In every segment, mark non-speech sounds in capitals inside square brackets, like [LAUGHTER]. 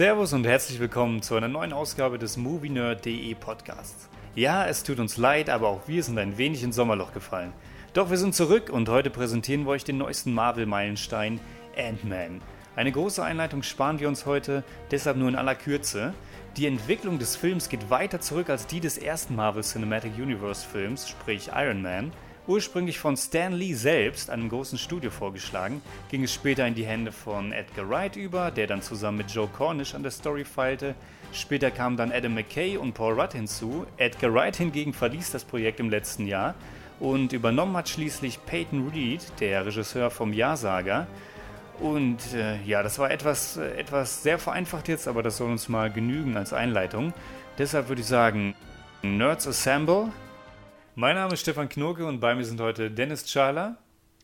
Servus und herzlich willkommen zu einer neuen Ausgabe des MovieNerd.de Podcasts. Ja, es tut uns leid, aber auch wir sind ein wenig ins Sommerloch gefallen. Doch wir sind zurück und heute präsentieren wir euch den neuesten Marvel-Meilenstein, Ant-Man. Eine große Einleitung sparen wir uns heute, deshalb nur in aller Kürze. Die Entwicklung des Films geht weiter zurück als die des ersten Marvel Cinematic Universe Films, sprich Iron Man. Ursprünglich von Stan Lee selbst, einem großen Studio vorgeschlagen, ging es später in die Hände von Edgar Wright über, der dann zusammen mit Joe Cornish an der Story feilte. Später kamen dann Adam McKay und Paul Rudd hinzu. Edgar Wright hingegen verließ das Projekt im letzten Jahr und übernommen hat schließlich Peyton Reed, der Regisseur vom Ja-Saga. Und äh, ja, das war etwas, äh, etwas sehr vereinfacht jetzt, aber das soll uns mal genügen als Einleitung. Deshalb würde ich sagen, Nerds Assemble. Mein Name ist Stefan Knurke und bei mir sind heute Dennis Czala.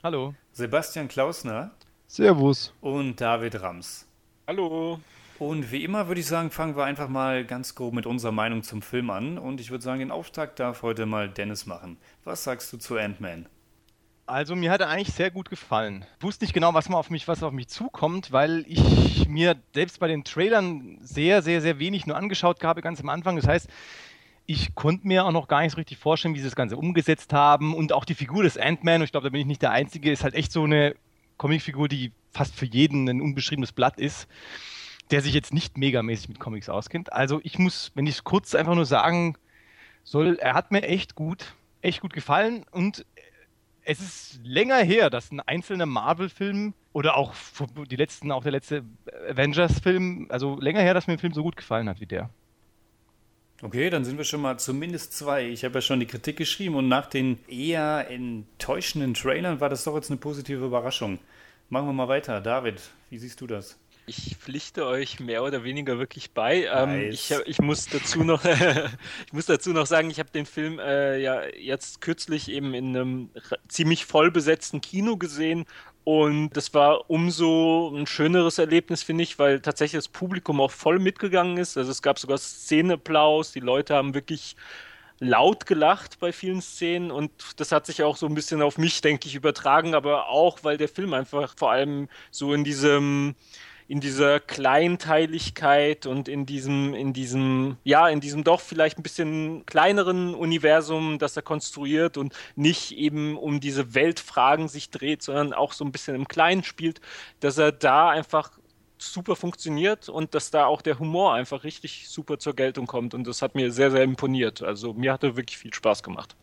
Hallo. Sebastian Klausner. Servus. Und David Rams. Hallo. Und wie immer würde ich sagen, fangen wir einfach mal ganz grob mit unserer Meinung zum Film an. Und ich würde sagen, den Auftakt darf heute mal Dennis machen. Was sagst du zu Ant-Man? Also mir hat er eigentlich sehr gut gefallen. Ich wusste nicht genau, was mal auf mich, was auf mich zukommt, weil ich mir selbst bei den Trailern sehr, sehr, sehr wenig nur angeschaut habe, ganz am Anfang. Das heißt, ich konnte mir auch noch gar nicht so richtig vorstellen, wie sie das Ganze umgesetzt haben. Und auch die Figur des Ant-Man, ich glaube, da bin ich nicht der Einzige, ist halt echt so eine Comicfigur, die fast für jeden ein unbeschriebenes Blatt ist, der sich jetzt nicht megamäßig mit Comics auskennt. Also ich muss, wenn ich es kurz einfach nur sagen soll, er hat mir echt gut, echt gut gefallen und es ist länger her, dass ein einzelner Marvel-Film oder auch die letzten, auch der letzte Avengers-Film, also länger her, dass mir ein Film so gut gefallen hat wie der. Okay, dann sind wir schon mal zumindest zwei. Ich habe ja schon die Kritik geschrieben und nach den eher enttäuschenden Trailern war das doch jetzt eine positive Überraschung. Machen wir mal weiter. David, wie siehst du das? Ich pflichte euch mehr oder weniger wirklich bei. Ähm, ich, ich, muss dazu noch, [LAUGHS] ich muss dazu noch sagen, ich habe den Film äh, ja jetzt kürzlich eben in einem ziemlich voll besetzten Kino gesehen und das war umso ein schöneres Erlebnis, finde ich, weil tatsächlich das Publikum auch voll mitgegangen ist. Also es gab sogar Szenenapplaus, die Leute haben wirklich laut gelacht bei vielen Szenen. Und das hat sich auch so ein bisschen auf mich, denke ich, übertragen, aber auch, weil der Film einfach vor allem so in diesem in dieser Kleinteiligkeit und in diesem, in diesem, ja, in diesem doch vielleicht ein bisschen kleineren Universum, das er konstruiert und nicht eben um diese Weltfragen sich dreht, sondern auch so ein bisschen im Kleinen spielt, dass er da einfach super funktioniert und dass da auch der Humor einfach richtig super zur Geltung kommt und das hat mir sehr, sehr imponiert. Also mir hat er wirklich viel Spaß gemacht.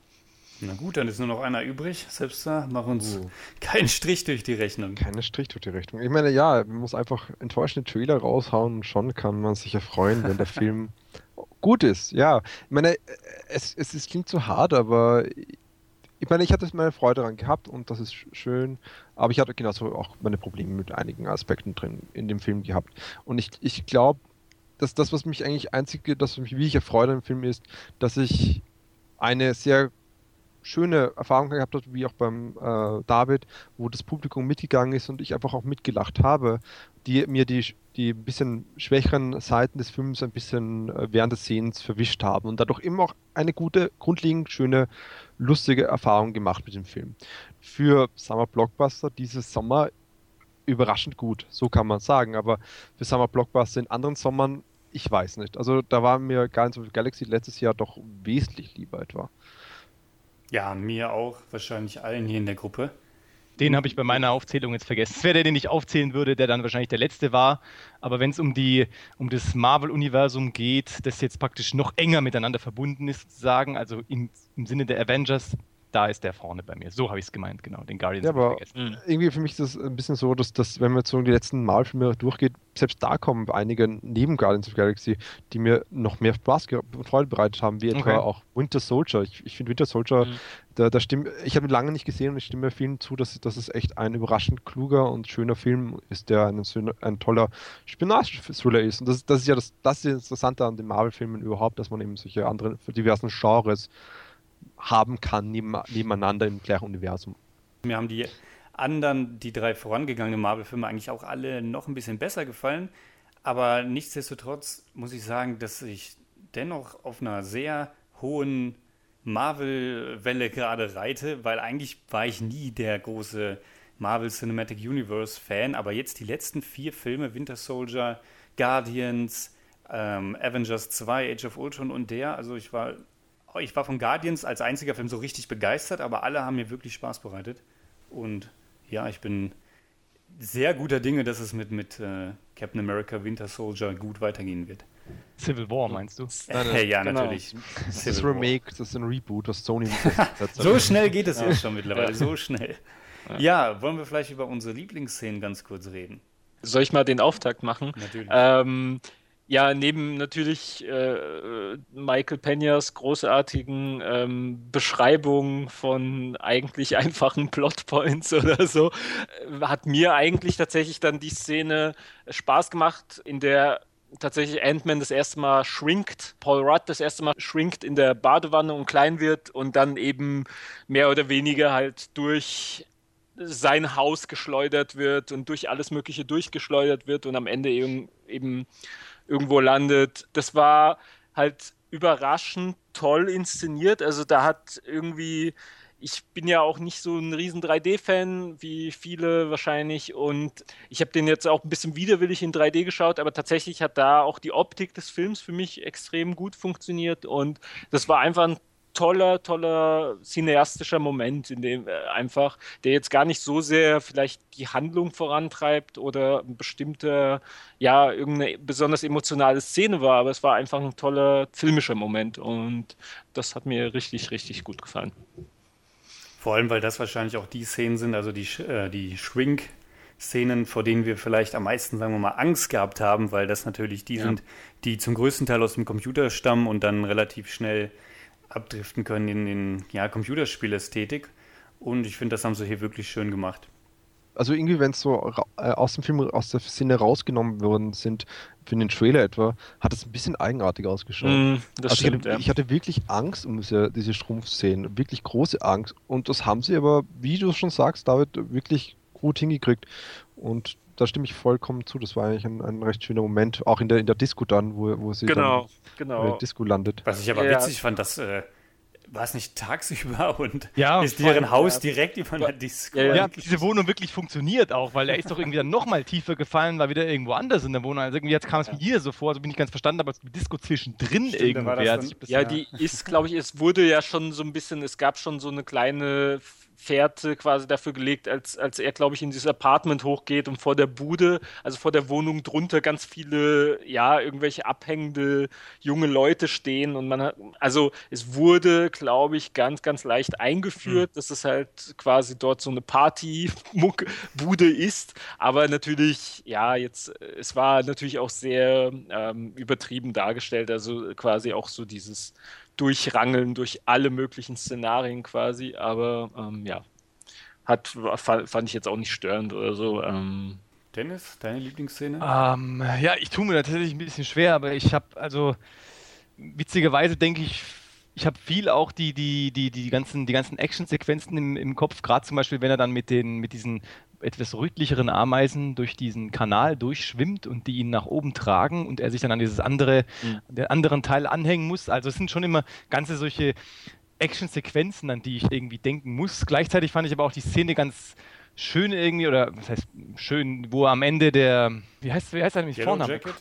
Na gut, dann ist nur noch einer übrig. Selbst da, mach uns uh. keinen Strich durch die Rechnung. Keinen Strich durch die Rechnung. Ich meine, ja, man muss einfach enttäuschende Trailer raushauen und schon kann man sich ja freuen, wenn der [LAUGHS] Film gut ist. Ja, ich meine, es, es, es klingt so hart, aber ich meine, ich hatte meine Freude daran gehabt und das ist schön, aber ich hatte genauso auch meine Probleme mit einigen Aspekten drin in dem Film gehabt. Und ich, ich glaube, dass das, was mich eigentlich einzige, das mich wie ich erfreut im Film ist, dass ich eine sehr schöne Erfahrung gehabt habe, wie auch beim äh, David, wo das Publikum mitgegangen ist und ich einfach auch mitgelacht habe, die mir die, die bisschen schwächeren Seiten des Films ein bisschen äh, während des Sehens verwischt haben und dadurch immer auch eine gute, grundlegend schöne, lustige Erfahrung gemacht mit dem Film. Für Summer Blockbuster dieses Sommer überraschend gut, so kann man sagen, aber für Summer Blockbuster in anderen Sommern, ich weiß nicht. Also da war mir Guardians of the Galaxy letztes Jahr doch wesentlich lieber etwa. Ja, mir auch, wahrscheinlich allen hier in der Gruppe. Den habe ich bei meiner Aufzählung jetzt vergessen. Es wäre der, den ich aufzählen würde, der dann wahrscheinlich der letzte war. Aber wenn es um, um das Marvel-Universum geht, das jetzt praktisch noch enger miteinander verbunden ist, sozusagen, also in, im Sinne der Avengers, da ist der vorne bei mir. So habe ich es gemeint, genau. Den Guardians. Ja, aber mhm. irgendwie für mich ist das ein bisschen so, dass, dass wenn man jetzt so die letzten Marvel-Filme durchgeht, selbst da kommen einige neben Guardians of the Galaxy, die mir noch mehr Spaß und Freude bereitet haben, wie etwa okay. auch Winter Soldier. Ich, ich finde Winter Soldier, mhm. da, da stimmt, ich habe ihn lange nicht gesehen und ich stimme vielen zu, dass, dass es echt ein überraschend kluger und schöner Film ist, der ein, ein toller Spionage-Thriller ist. Und das, das ist ja das, das, ist das Interessante an den Marvel-Filmen überhaupt, dass man eben solche anderen, diversen Genres haben kann nebeneinander im gleichen Universum. Mir haben die anderen, die drei vorangegangenen Marvel-Filme eigentlich auch alle noch ein bisschen besser gefallen. Aber nichtsdestotrotz muss ich sagen, dass ich dennoch auf einer sehr hohen Marvel-Welle gerade reite, weil eigentlich war ich nie der große Marvel Cinematic Universe Fan, aber jetzt die letzten vier Filme, Winter Soldier, Guardians, ähm, Avengers 2, Age of Ultron und der. Also ich war, ich war von Guardians als einziger Film so richtig begeistert, aber alle haben mir wirklich Spaß bereitet. Und ja, ich bin sehr guter Dinge, dass es mit, mit äh, Captain America Winter Soldier gut weitergehen wird. Civil War meinst du? [LAUGHS] Nein, ja, genau. natürlich. Das ist Remake, das ist ein Reboot, das Sony [LAUGHS] So schnell geht es jetzt schon mittlerweile, so schnell. Ja, wollen wir vielleicht über unsere Lieblingsszenen ganz kurz reden? Soll ich mal den Auftakt machen? Natürlich. Ähm, ja, neben natürlich äh, Michael Peñas großartigen ähm, Beschreibungen von eigentlich [LAUGHS] einfachen Plotpoints oder so, äh, hat mir eigentlich tatsächlich dann die Szene Spaß gemacht, in der tatsächlich Ant-Man das erste Mal shrinkt, Paul Rudd das erste Mal shrinkt in der Badewanne und klein wird und dann eben mehr oder weniger halt durch sein Haus geschleudert wird und durch alles Mögliche durchgeschleudert wird und am Ende eben, eben irgendwo landet. Das war halt überraschend toll inszeniert. Also da hat irgendwie, ich bin ja auch nicht so ein riesen 3D-Fan wie viele wahrscheinlich und ich habe den jetzt auch ein bisschen widerwillig in 3D geschaut, aber tatsächlich hat da auch die Optik des Films für mich extrem gut funktioniert und das war einfach ein toller, toller cineastischer Moment, in dem äh, einfach, der jetzt gar nicht so sehr vielleicht die Handlung vorantreibt oder ein bestimmter, ja, irgendeine besonders emotionale Szene war, aber es war einfach ein toller filmischer Moment und das hat mir richtig, richtig gut gefallen. Vor allem, weil das wahrscheinlich auch die Szenen sind, also die, äh, die Shrink- Szenen, vor denen wir vielleicht am meisten, sagen wir mal, Angst gehabt haben, weil das natürlich die ja. sind, die zum größten Teil aus dem Computer stammen und dann relativ schnell abdriften können in den ja, Computerspielästhetik. Und ich finde, das haben sie hier wirklich schön gemacht. Also irgendwie, wenn es so äh, aus dem Film, aus der Szene rausgenommen worden sind, für den Trailer etwa, hat es ein bisschen eigenartig ausgeschaut. Mm, also stimmt, ich, hatte, ja. ich, hatte, wirklich Angst um diese, diese Strumpfszenen, wirklich große Angst. Und das haben sie aber, wie du schon sagst, David, wirklich gut hingekriegt. Und da stimme ich vollkommen zu. Das war eigentlich ein, ein recht schöner Moment, auch in der, in der Disco dann, wo, wo sie genau, dann genau. in der Disco landet. Was ich aber ja. witzig fand, dass äh, war es nicht tagsüber [LAUGHS] und ja, ist deren Haus ja. direkt über der Disco. Ja, ja, diese Wohnung wirklich funktioniert auch, weil er ist doch irgendwie dann nochmal tiefer gefallen, war wieder irgendwo anders in der Wohnung. Also irgendwie jetzt kam es mir hier so vor, also bin ich ganz verstanden, aber die Disco zwischendrin Stimmt, irgendwie. Dann, ja, die ist, glaube ich, es wurde ja schon so ein bisschen, es gab schon so eine kleine Fährte quasi dafür gelegt, als, als er, glaube ich, in dieses Apartment hochgeht und vor der Bude, also vor der Wohnung drunter ganz viele, ja, irgendwelche abhängende junge Leute stehen und man hat, also es wurde, glaube ich, ganz, ganz leicht eingeführt, mhm. dass es halt quasi dort so eine Party-Bude ist, aber natürlich, ja, jetzt, es war natürlich auch sehr ähm, übertrieben dargestellt, also quasi auch so dieses durchrangeln durch alle möglichen Szenarien quasi, aber ähm, ja, hat, fand ich jetzt auch nicht störend oder so. Ähm. Dennis, deine Lieblingsszene? Ähm, ja, ich tue mir tatsächlich ein bisschen schwer, aber ich habe, also witzigerweise denke ich, ich habe viel auch die, die, die, die ganzen, die ganzen Action-Sequenzen im, im Kopf, gerade zum Beispiel, wenn er dann mit, den, mit diesen etwas rötlicheren Ameisen durch diesen Kanal durchschwimmt und die ihn nach oben tragen und er sich dann an dieses andere, mhm. den anderen Teil anhängen muss. Also es sind schon immer ganze solche Action-Sequenzen, an die ich irgendwie denken muss. Gleichzeitig fand ich aber auch die Szene ganz schön irgendwie, oder was heißt schön, wo am Ende der, wie heißt, wie heißt er nämlich Vorname? Jacket?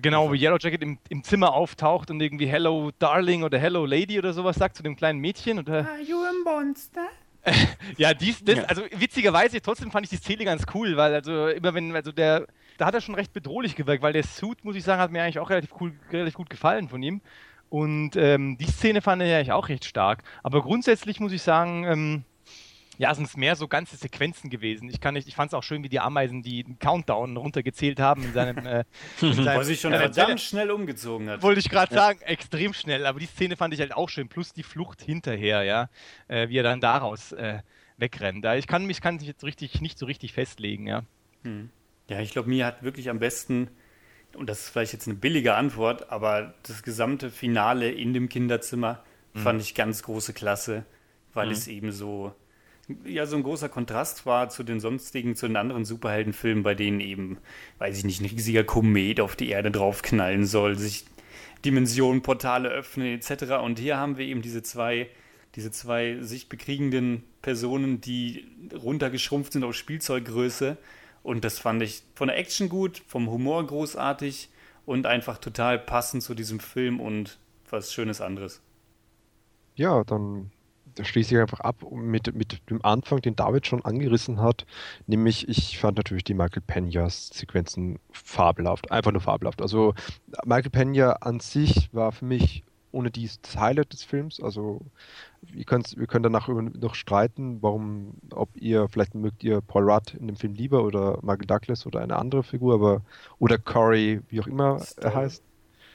Genau, wo Yellow Jacket im, im, Zimmer auftaucht und irgendwie Hello Darling oder Hello Lady oder sowas sagt zu dem kleinen Mädchen. Und, Are you a monster? [LAUGHS] ja, dies, das, ja. also witzigerweise, trotzdem fand ich die Szene ganz cool, weil also immer wenn, also der, da hat er schon recht bedrohlich gewirkt, weil der Suit, muss ich sagen, hat mir eigentlich auch relativ cool, relativ gut gefallen von ihm. Und ähm, die Szene fand ich eigentlich auch recht stark. Aber grundsätzlich muss ich sagen, ähm, ja, sind es mehr so ganze Sequenzen gewesen. Ich kann nicht, ich fand es auch schön, wie die Ameisen die Countdown runtergezählt haben in seinem. Äh, [LAUGHS] in seinem Was sich schon äh, verdammt schnell umgezogen hat. Wollte ich gerade ja. sagen, extrem schnell. Aber die Szene fand ich halt auch schön. Plus die Flucht hinterher, ja, äh, wie er dann daraus äh, wegrennt. Ich kann mich kann jetzt richtig nicht so richtig festlegen, ja. Hm. Ja, ich glaube, mir hat wirklich am besten und das ist vielleicht jetzt eine billige Antwort, aber das gesamte Finale in dem Kinderzimmer mhm. fand ich ganz große Klasse, weil mhm. es eben so ja so ein großer Kontrast war zu den sonstigen, zu den anderen Superheldenfilmen, bei denen eben, weiß ich nicht, ein riesiger Komet auf die Erde draufknallen soll, sich Dimensionen, Portale öffnen etc. Und hier haben wir eben diese zwei, diese zwei sich bekriegenden Personen, die runtergeschrumpft sind auf Spielzeuggröße Und das fand ich von der Action gut, vom Humor großartig und einfach total passend zu diesem Film und was Schönes anderes. Ja, dann da schließe ich einfach ab mit, mit dem Anfang, den David schon angerissen hat. Nämlich, ich fand natürlich die Michael Peñas Sequenzen fabelhaft. Einfach nur fabelhaft. Also, Michael Peña an sich war für mich ohne dies das Highlight des Films. Also, wir, wir können danach noch streiten, warum, ob ihr, vielleicht mögt ihr Paul Rudd in dem Film lieber oder Michael Douglas oder eine andere Figur, aber, oder Corey, wie auch immer Stall. er heißt.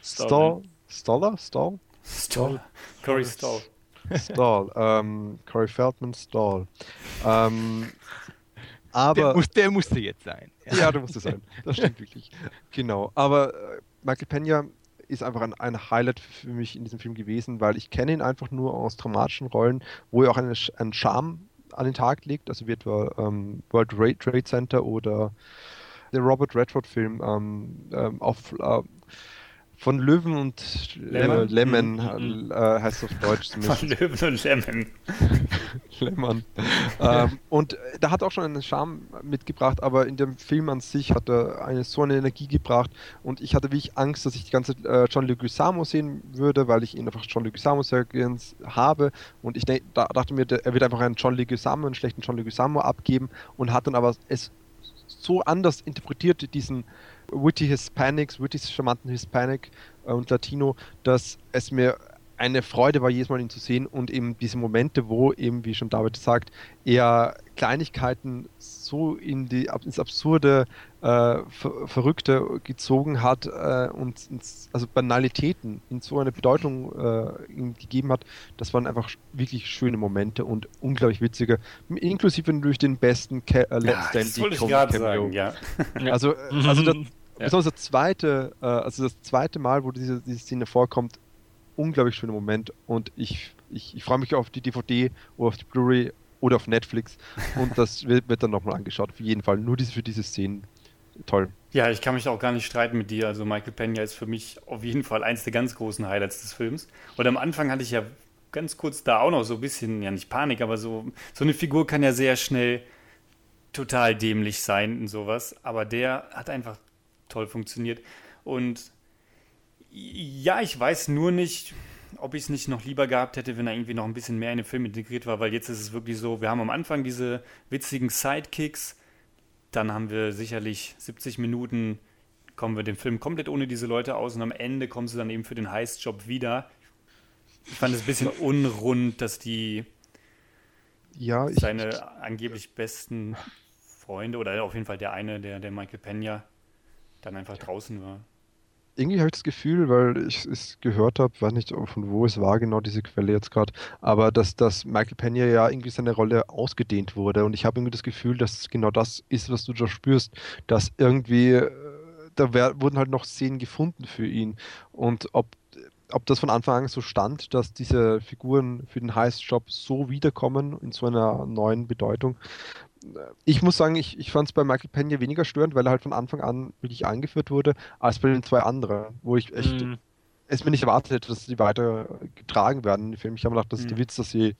Stall. Stoller? Stall? Stall. Corey Stall. Stall. Ähm, Corey Feldman Stall. Ähm, aber, der, muss, der, musste jetzt sein. Ja, ja der musste sein. Das stimmt wirklich. Genau. Aber äh, Michael Pena ist einfach ein, ein, Highlight für mich in diesem Film gewesen, weil ich kenne ihn einfach nur aus dramatischen Rollen, wo er auch eine, einen Charme an den Tag legt, also wie etwa ähm, World Trade Center oder der Robert Redford Film ähm, ähm, auf äh, von Löwen und Lemon, Lemon mhm. äh, heißt es auf Deutsch [LAUGHS] zumindest. Von Löwen und Lemon. [LAUGHS] Lemon. ähm, und äh, da hat auch schon einen Charme mitgebracht, aber in dem Film an sich hat er eine, so eine Energie gebracht und ich hatte wirklich Angst, dass ich die ganze äh, John Leguizamo sehen würde, weil ich ihn einfach John Leguizamo sehr gern habe und ich da, dachte mir, der, er wird einfach einen John Leguizamo, einen schlechten John Leguizamo abgeben und hat dann aber es so anders interpretiert, diesen witty Hispanics, witty charmanten Hispanic äh, und Latino, dass es mir eine Freude war, jedes Mal ihn zu sehen und eben diese Momente, wo eben, wie schon David sagt, er Kleinigkeiten so in die, ins Absurde, äh, ver Verrückte gezogen hat äh, und ins, also Banalitäten in so eine Bedeutung äh, ihm gegeben hat, das waren einfach wirklich schöne Momente und unglaublich witzige, inklusive durch den besten Ke äh, Let's ja, Das wollte ich gerade sagen, ja. Also, [LAUGHS] also das, ja. Besonders das zweite, äh, also das zweite Mal, wo diese, diese Szene vorkommt, unglaublich schöner Moment und ich, ich, ich freue mich auf die DVD oder auf die Blu-ray oder auf Netflix [LAUGHS] und das wird, wird dann nochmal angeschaut. Auf jeden Fall nur diese, für diese Szenen. Toll. Ja, ich kann mich auch gar nicht streiten mit dir. Also Michael Pena ist für mich auf jeden Fall eins der ganz großen Highlights des Films. Und am Anfang hatte ich ja ganz kurz da auch noch so ein bisschen, ja nicht Panik, aber so, so eine Figur kann ja sehr schnell total dämlich sein und sowas. Aber der hat einfach toll funktioniert. Und ja, ich weiß nur nicht, ob ich es nicht noch lieber gehabt hätte, wenn er irgendwie noch ein bisschen mehr in den Film integriert war, weil jetzt ist es wirklich so, wir haben am Anfang diese witzigen Sidekicks, dann haben wir sicherlich 70 Minuten, kommen wir den Film komplett ohne diese Leute aus und am Ende kommen sie dann eben für den Heist-Job wieder. Ich fand es ein bisschen unrund, dass die ja, seine angeblich besten Freunde oder auf jeden Fall der eine, der, der Michael Pena, dann einfach draußen war. Irgendwie habe ich das Gefühl, weil ich es gehört habe, weiß nicht, von wo es war, genau diese Quelle jetzt gerade, aber dass, dass Michael Pena ja irgendwie seine Rolle ausgedehnt wurde. Und ich habe irgendwie das Gefühl, dass genau das ist, was du da spürst, dass irgendwie, äh, da wär, wurden halt noch Szenen gefunden für ihn. Und ob ob das von Anfang an so stand, dass diese Figuren für den Heist-Job so wiederkommen in so einer neuen Bedeutung, ich muss sagen, ich, ich fand es bei Michael Pena weniger störend, weil er halt von Anfang an wirklich eingeführt wurde, als bei den zwei anderen, wo ich echt mm. es mir nicht erwartet hätte, dass sie weiter getragen werden in den Film. Ich habe gedacht, das ist mm. der Witz, dass sie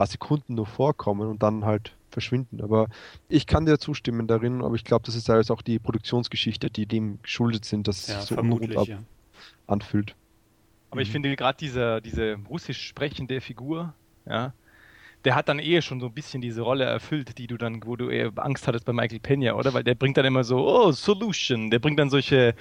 paar Sekunden nur vorkommen und dann halt verschwinden. Aber ich kann dir zustimmen darin, aber ich glaube, das ist alles auch die Produktionsgeschichte, die dem geschuldet sind, dass ja, es so unrund ja. anfühlt. Aber ich mhm. finde gerade diese, diese russisch sprechende Figur, ja, der hat dann eh schon so ein bisschen diese Rolle erfüllt, die du dann, wo du eher Angst hattest bei Michael Pena, oder? Weil der bringt dann immer so, oh, Solution. Der bringt dann solche,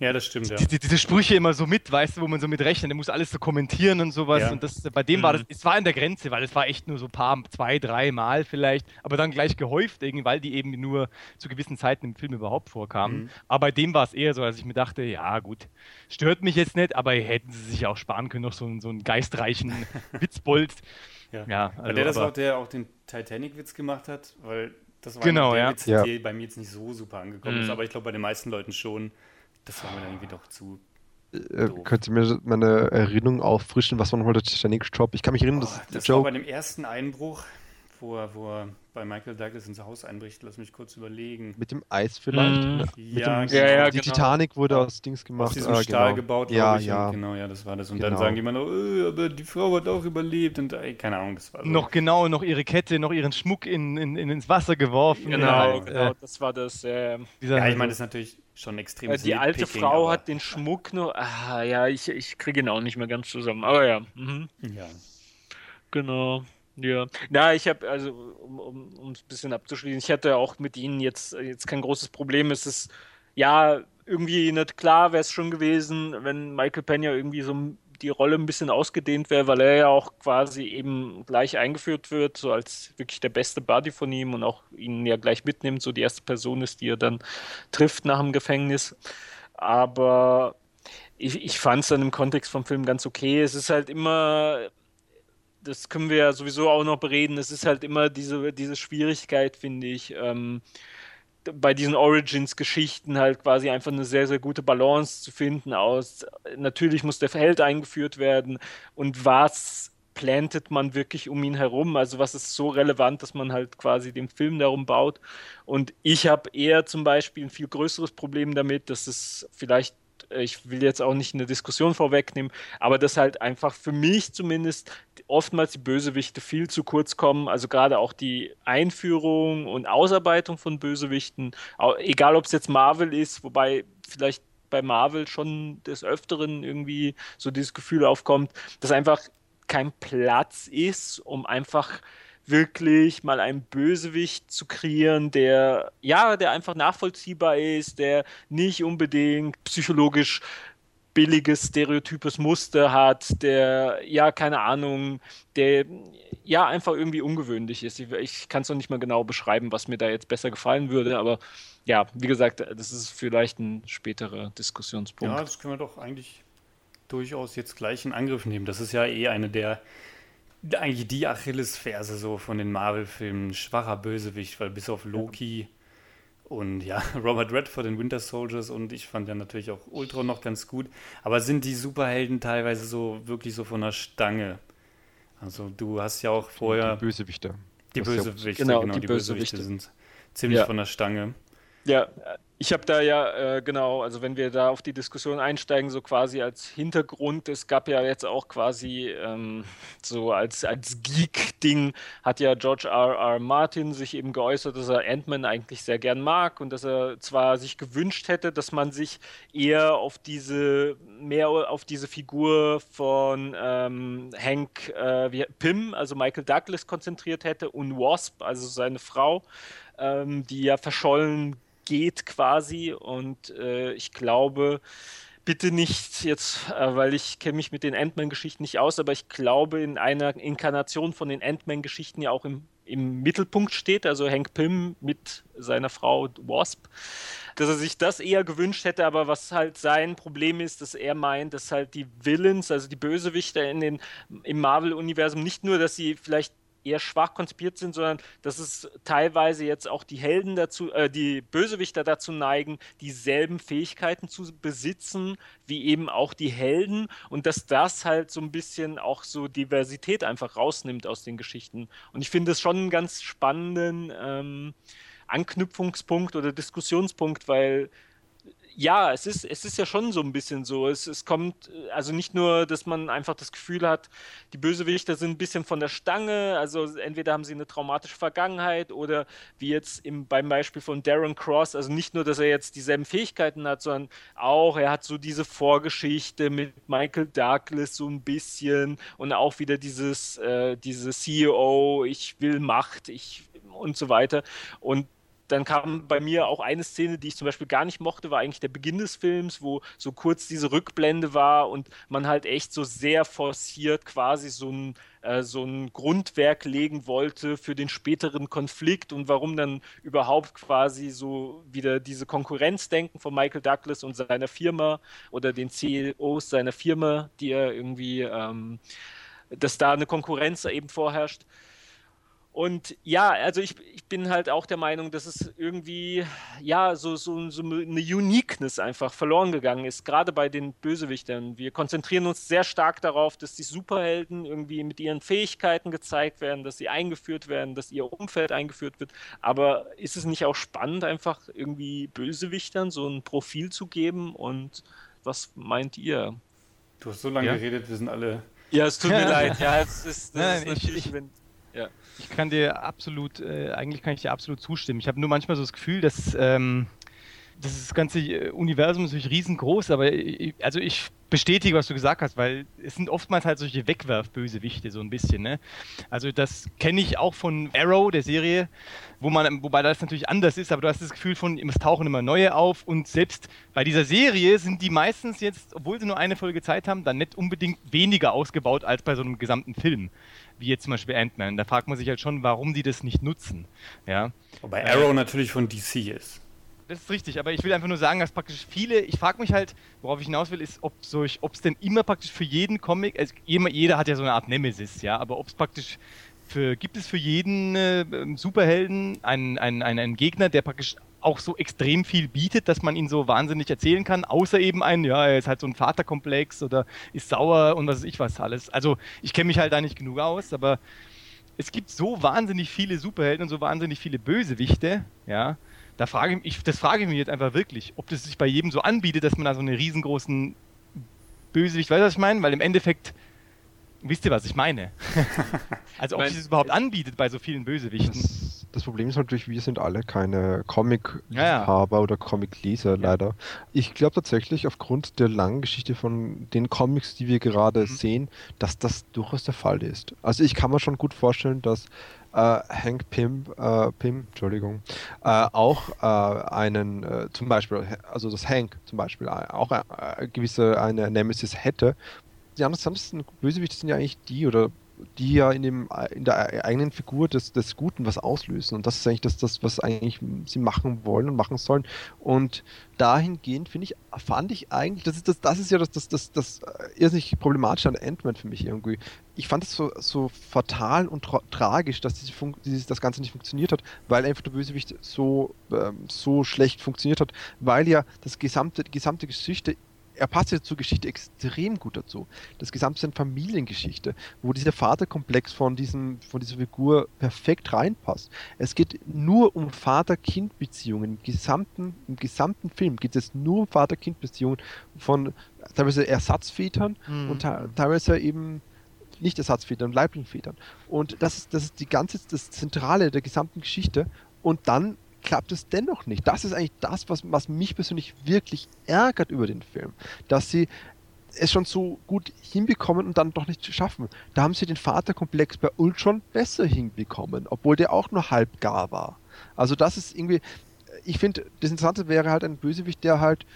ja, das stimmt, ja. Die, diese Sprüche immer so mit, weißt du, wo man so mit rechnet, der muss alles so kommentieren und sowas. Ja. Und das, bei dem mhm. war das, es war in der Grenze, weil es war echt nur so ein paar, zwei, drei Mal vielleicht, aber dann gleich gehäuft, irgendwie, weil die eben nur zu gewissen Zeiten im Film überhaupt vorkamen. Mhm. Aber bei dem war es eher so, als ich mir dachte, ja gut, stört mich jetzt nicht, aber hätten sie sich auch sparen können, noch so, so einen geistreichen [LAUGHS] Witzbold. Ja, ja also, weil der das auch, der auch den Titanic-Witz gemacht hat, weil das war genau, der ja. Witz, der bei mir jetzt nicht so super angekommen mhm. ist, aber ich glaube bei den meisten Leuten schon. Das war mir dann irgendwie doch zu. Äh, könnt ihr mir meine Erinnerung auffrischen, was war nochmal der Titanic-Job? Ich kann mich erinnern, oh, dass das Joe... war bei dem ersten Einbruch, wo er, wo er bei Michael Douglas ins Haus einbricht. Lass mich kurz überlegen. Mit dem Eis vielleicht? Mm. Ja, dem, ja, ja, Die genau. Titanic wurde aus Dings gemacht. Aus diesem ah, Stahl genau. gebaut, ja, ja. Und genau, ja, das war das. Und genau. dann sagen die immer noch, oh, aber die Frau hat auch überlebt. Und ey, keine Ahnung, das war so. Noch genau, noch ihre Kette, noch ihren Schmuck in, in, in ins Wasser geworfen. Genau, ja, genau, äh, das war das. Äh, ja, ich meine, das ist natürlich schon extrem. Die alte Frau hat den Schmuck nur. Ah, ja, ich, ich kriege ihn auch nicht mehr ganz zusammen. Aber ja. Mhm. Ja. Genau. Ja, na, ich habe, also, um, um, um es ein bisschen abzuschließen, ich hatte auch mit Ihnen jetzt, jetzt kein großes Problem. Es ist, ja, irgendwie nicht klar wäre es schon gewesen, wenn Michael Pena irgendwie so die Rolle ein bisschen ausgedehnt wäre, weil er ja auch quasi eben gleich eingeführt wird, so als wirklich der beste Buddy von ihm und auch ihn ja gleich mitnimmt, so die erste Person ist, die er dann trifft nach dem Gefängnis. Aber ich, ich fand es dann im Kontext vom Film ganz okay. Es ist halt immer das können wir ja sowieso auch noch bereden. Es ist halt immer diese, diese Schwierigkeit, finde ich, ähm, bei diesen Origins-Geschichten halt quasi einfach eine sehr, sehr gute Balance zu finden aus. Natürlich muss der Held eingeführt werden und was plantet man wirklich um ihn herum? Also was ist so relevant, dass man halt quasi den Film darum baut? Und ich habe eher zum Beispiel ein viel größeres Problem damit, dass es vielleicht ich will jetzt auch nicht eine Diskussion vorwegnehmen, aber dass halt einfach für mich zumindest oftmals die Bösewichte viel zu kurz kommen. Also gerade auch die Einführung und Ausarbeitung von Bösewichten, egal ob es jetzt Marvel ist, wobei vielleicht bei Marvel schon des Öfteren irgendwie so dieses Gefühl aufkommt, dass einfach kein Platz ist, um einfach wirklich mal einen Bösewicht zu kreieren, der ja, der einfach nachvollziehbar ist, der nicht unbedingt psychologisch billiges, stereotypes Muster hat, der, ja, keine Ahnung, der, ja, einfach irgendwie ungewöhnlich ist. Ich, ich kann es noch nicht mal genau beschreiben, was mir da jetzt besser gefallen würde, aber ja, wie gesagt, das ist vielleicht ein späterer Diskussionspunkt. Ja, das können wir doch eigentlich durchaus jetzt gleich in Angriff nehmen. Das ist ja eh eine der eigentlich die Achillesferse so von den Marvel-Filmen. Schwacher Bösewicht, weil bis auf Loki und ja, [LAUGHS] Robert Redford in Winter Soldiers und ich fand ja natürlich auch Ultron noch ganz gut. Aber sind die Superhelden teilweise so wirklich so von der Stange? Also du hast ja auch vorher. Die Bösewichte. Die Bösewichte, genau, genau, die, die Bösewichte. Bösewichte sind ziemlich ja. von der Stange. Ja, ich habe da ja, äh, genau, also wenn wir da auf die Diskussion einsteigen, so quasi als Hintergrund, es gab ja jetzt auch quasi ähm, so als, als Geek-Ding, hat ja George R. R. Martin sich eben geäußert, dass er Ant-Man eigentlich sehr gern mag und dass er zwar sich gewünscht hätte, dass man sich eher auf diese, mehr auf diese Figur von ähm, Hank äh, wie, Pym, also Michael Douglas, konzentriert hätte und Wasp, also seine Frau, ähm, die ja verschollen geht quasi. Und äh, ich glaube, bitte nicht jetzt, äh, weil ich kenne mich mit den Ant-Man-Geschichten nicht aus, aber ich glaube, in einer Inkarnation von den Ant-Man-Geschichten ja auch im, im Mittelpunkt steht, also Hank Pym mit seiner Frau Wasp, dass er sich das eher gewünscht hätte, aber was halt sein Problem ist, dass er meint, dass halt die Villains, also die Bösewichter in den, im Marvel-Universum nicht nur, dass sie vielleicht eher schwach konzipiert sind, sondern dass es teilweise jetzt auch die Helden dazu, äh, die Bösewichter dazu neigen, dieselben Fähigkeiten zu besitzen, wie eben auch die Helden und dass das halt so ein bisschen auch so Diversität einfach rausnimmt aus den Geschichten. Und ich finde es schon einen ganz spannenden ähm, Anknüpfungspunkt oder Diskussionspunkt, weil ja, es ist, es ist ja schon so ein bisschen so. Es, es kommt, also nicht nur, dass man einfach das Gefühl hat, die Bösewichter sind ein bisschen von der Stange, also entweder haben sie eine traumatische Vergangenheit oder wie jetzt im, beim Beispiel von Darren Cross, also nicht nur, dass er jetzt dieselben Fähigkeiten hat, sondern auch, er hat so diese Vorgeschichte mit Michael Douglas so ein bisschen und auch wieder dieses, äh, diese CEO, ich will Macht, ich und so weiter. Und dann kam bei mir auch eine Szene, die ich zum Beispiel gar nicht mochte, war eigentlich der Beginn des Films, wo so kurz diese Rückblende war und man halt echt so sehr forciert quasi so ein, äh, so ein Grundwerk legen wollte für den späteren Konflikt und warum dann überhaupt quasi so wieder diese Konkurrenzdenken von Michael Douglas und seiner Firma oder den CEOs seiner Firma, die er irgendwie, ähm, dass da eine Konkurrenz eben vorherrscht. Und ja, also ich, ich bin halt auch der Meinung, dass es irgendwie, ja, so, so, so eine Uniqueness einfach verloren gegangen ist, gerade bei den Bösewichtern. Wir konzentrieren uns sehr stark darauf, dass die Superhelden irgendwie mit ihren Fähigkeiten gezeigt werden, dass sie eingeführt werden, dass ihr Umfeld eingeführt wird. Aber ist es nicht auch spannend, einfach irgendwie Bösewichtern so ein Profil zu geben? Und was meint ihr? Du hast so lange ja? geredet, wir sind alle. Ja, es tut mir [LAUGHS] leid. Ja, es ist, das Nein, ist natürlich, ich, wenn ja. Ich kann dir absolut, äh, eigentlich kann ich dir absolut zustimmen. Ich habe nur manchmal so das Gefühl, dass ähm, das ganze äh, Universum ist natürlich riesengroß, aber ich, also ich bestätige, was du gesagt hast, weil es sind oftmals halt solche Wegwerfbösewichte, so ein bisschen. Ne? Also das kenne ich auch von Arrow, der Serie, wo man, wobei das natürlich anders ist, aber du hast das Gefühl von, es tauchen immer neue auf und selbst bei dieser Serie sind die meistens jetzt, obwohl sie nur eine Folge Zeit haben, dann nicht unbedingt weniger ausgebaut als bei so einem gesamten Film wie jetzt zum Beispiel Ant-Man. Da fragt man sich halt schon, warum die das nicht nutzen. Ja? Wobei Arrow äh, natürlich von DC ist. Das ist richtig, aber ich will einfach nur sagen, dass praktisch viele, ich frage mich halt, worauf ich hinaus will, ist, ob es denn immer praktisch für jeden Comic, also jeder hat ja so eine Art Nemesis, ja, aber ob es praktisch für, gibt es für jeden äh, Superhelden einen, einen, einen Gegner, der praktisch auch so extrem viel bietet, dass man ihn so wahnsinnig erzählen kann, außer eben ein, ja, er ist halt so ein Vaterkomplex oder ist sauer und was weiß ich was alles. Also ich kenne mich halt da nicht genug aus, aber es gibt so wahnsinnig viele Superhelden und so wahnsinnig viele Bösewichte, ja. Da frage ich, das frage ich mich jetzt einfach wirklich, ob das sich bei jedem so anbietet, dass man da so einen riesengroßen Bösewicht, weißt du, was ich meine? Weil im Endeffekt Wisst ihr, was ich meine? [LAUGHS] also ob sich das überhaupt anbietet bei so vielen Bösewichten. Das, das, Problem ist natürlich, wir sind alle keine Comic-Liebhaber ja, ja. oder Comic-Leser, ja. leider. Ich glaube tatsächlich, aufgrund der langen Geschichte von den Comics, die wir gerade mhm. sehen, dass das durchaus der Fall ist. Also ich kann mir schon gut vorstellen, dass äh, Hank Pym, äh, Pym, Entschuldigung, äh, auch äh, einen, äh, zum Beispiel, also das Hank zum Beispiel, äh, auch gewisse eine Nemesis hätte, die ansonsten Bösewichte sind ja eigentlich die oder die ja in, dem, in der eigenen Figur des, des Guten was auslösen. Und das ist eigentlich das, das, was eigentlich sie machen wollen und machen sollen. Und dahingehend finde ich, fand ich eigentlich, das ist, das, das ist ja das, das, das, das irrsinnig problematische an Ant-Man für mich irgendwie. Ich fand es so, so fatal und tra tragisch, dass diese dieses, das Ganze nicht funktioniert hat, weil einfach der Bösewicht so, ähm, so schlecht funktioniert hat, weil ja das gesamte, die gesamte Geschichte er passt ja zur Geschichte extrem gut dazu. Das Gesamte ist eine Familiengeschichte, wo dieser Vaterkomplex von, diesem, von dieser Figur perfekt reinpasst. Es geht nur um Vater-Kind-Beziehungen. Im gesamten, Im gesamten Film geht es nur um Vater-Kind-Beziehungen von teilweise Ersatzvätern mhm. und teilweise eben nicht Ersatzvätern, Leiblingvätern. Und das ist, das ist die ganze, das Zentrale der gesamten Geschichte. Und dann klappt es dennoch nicht. Das ist eigentlich das, was, was mich persönlich wirklich ärgert über den Film. Dass sie es schon so gut hinbekommen und dann doch nicht schaffen. Da haben sie den Vaterkomplex bei Ultron besser hinbekommen, obwohl der auch nur halb gar war. Also das ist irgendwie, ich finde, das Interessante wäre halt ein Bösewicht, der halt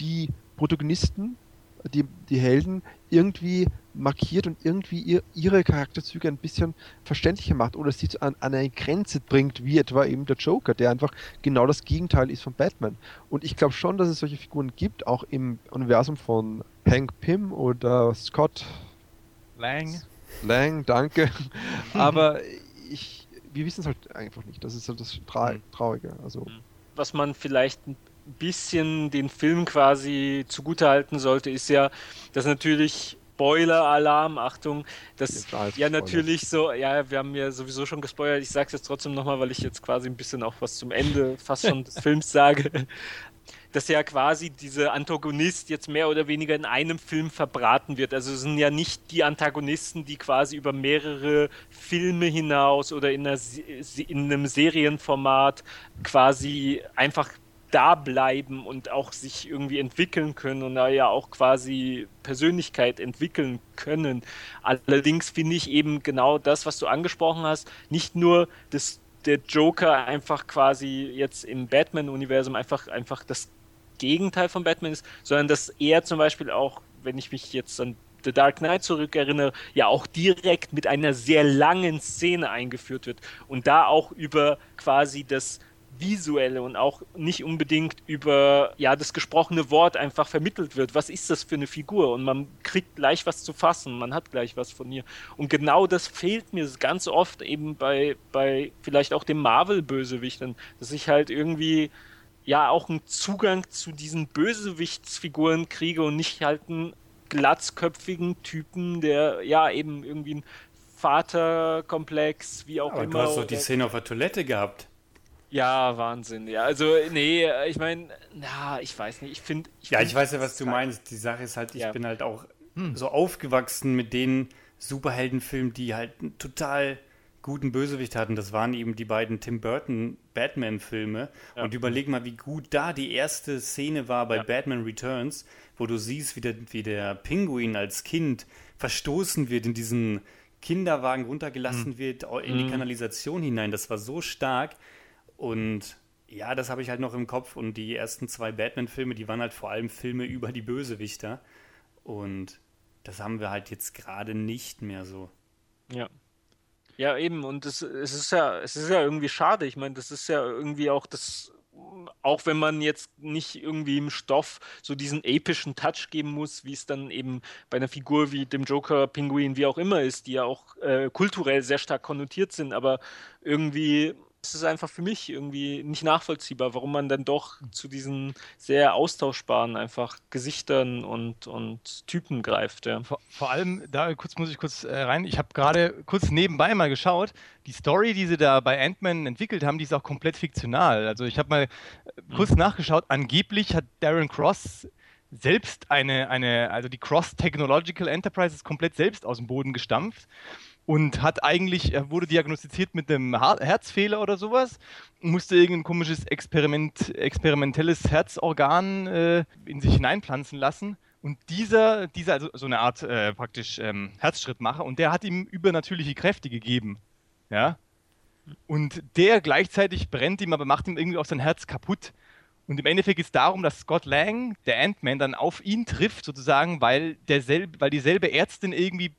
die Protagonisten, die, die Helden irgendwie markiert und irgendwie ihr, ihre Charakterzüge ein bisschen verständlicher macht oder sie an, an, eine Grenze bringt, wie etwa eben der Joker, der einfach genau das Gegenteil ist von Batman. Und ich glaube schon, dass es solche Figuren gibt, auch im Universum von Hank Pym oder Scott Lang. Lang, danke. [LAUGHS] Aber ich, wir wissen es halt einfach nicht. Das ist halt das Tra mhm. Traurige. Also. Was man vielleicht bisschen den Film quasi zugutehalten sollte, ist ja, dass natürlich Spoiler-Alarm, Achtung, das ja natürlich so, ja, wir haben ja sowieso schon gespoilert, ich sage es jetzt trotzdem nochmal, weil ich jetzt quasi ein bisschen auch was zum Ende fast schon des [LAUGHS] Films sage, dass ja quasi dieser Antagonist jetzt mehr oder weniger in einem Film verbraten wird. Also es sind ja nicht die Antagonisten, die quasi über mehrere Filme hinaus oder in, einer, in einem Serienformat quasi einfach da bleiben und auch sich irgendwie entwickeln können und da ja auch quasi Persönlichkeit entwickeln können. Allerdings finde ich eben genau das, was du angesprochen hast, nicht nur das, der Joker einfach quasi jetzt im Batman-Universum einfach, einfach das Gegenteil von Batman ist, sondern dass er zum Beispiel auch, wenn ich mich jetzt an The Dark Knight zurückerinnere, ja auch direkt mit einer sehr langen Szene eingeführt wird und da auch über quasi das Visuelle und auch nicht unbedingt über ja das gesprochene Wort einfach vermittelt wird. Was ist das für eine Figur? Und man kriegt gleich was zu fassen, man hat gleich was von ihr. Und genau das fehlt mir ganz oft eben bei, bei vielleicht auch dem Marvel-Bösewichtern, dass ich halt irgendwie ja auch einen Zugang zu diesen Bösewichtsfiguren kriege und nicht halt einen glatzköpfigen Typen, der ja eben irgendwie ein Vaterkomplex, wie auch Aber immer. Du hast doch die Szene auf der Toilette gehabt. Ja, Wahnsinn. Ja, also, nee, ich meine, na, ich weiß nicht. Ich finde. Ja, find, ich weiß ja, was du meinst. Die Sache ist halt, ich ja. bin halt auch hm. so aufgewachsen mit den Superheldenfilmen, die halt einen total guten Bösewicht hatten. Das waren eben die beiden Tim Burton Batman-Filme. Ja. Und überleg mal, wie gut da die erste Szene war bei ja. Batman Returns, wo du siehst, wie der, wie der Pinguin als Kind verstoßen wird in diesen Kinderwagen runtergelassen mhm. wird in die hm. Kanalisation hinein. Das war so stark. Und ja, das habe ich halt noch im Kopf. Und die ersten zwei Batman-Filme, die waren halt vor allem Filme über die Bösewichter. Und das haben wir halt jetzt gerade nicht mehr so. Ja. Ja, eben. Und es, es, ist ja, es ist ja irgendwie schade. Ich meine, das ist ja irgendwie auch das auch wenn man jetzt nicht irgendwie im Stoff so diesen epischen Touch geben muss, wie es dann eben bei einer Figur wie dem Joker, Pinguin, wie auch immer ist, die ja auch äh, kulturell sehr stark konnotiert sind, aber irgendwie es ist einfach für mich irgendwie nicht nachvollziehbar, warum man dann doch zu diesen sehr austauschbaren einfach Gesichtern und, und Typen greift. Ja. Vor, vor allem, da kurz muss ich kurz äh, rein, ich habe gerade kurz nebenbei mal geschaut, die Story, die sie da bei Ant-Man entwickelt haben, die ist auch komplett fiktional. Also ich habe mal äh, kurz mhm. nachgeschaut, angeblich hat Darren Cross selbst eine, eine also die Cross Technological Enterprise komplett selbst aus dem Boden gestampft und hat eigentlich, er wurde diagnostiziert mit einem Herzfehler oder sowas, musste irgendein komisches Experiment, experimentelles Herzorgan äh, in sich hineinpflanzen lassen. Und dieser, dieser also so eine Art äh, praktisch ähm, Herzschrittmacher, und der hat ihm übernatürliche Kräfte gegeben. Ja. Und der gleichzeitig brennt ihm, aber macht ihm irgendwie auch sein Herz kaputt. Und im Endeffekt geht es darum, dass Scott Lang, der Ant-Man, dann auf ihn trifft, sozusagen, weil, derselbe, weil dieselbe Ärztin irgendwie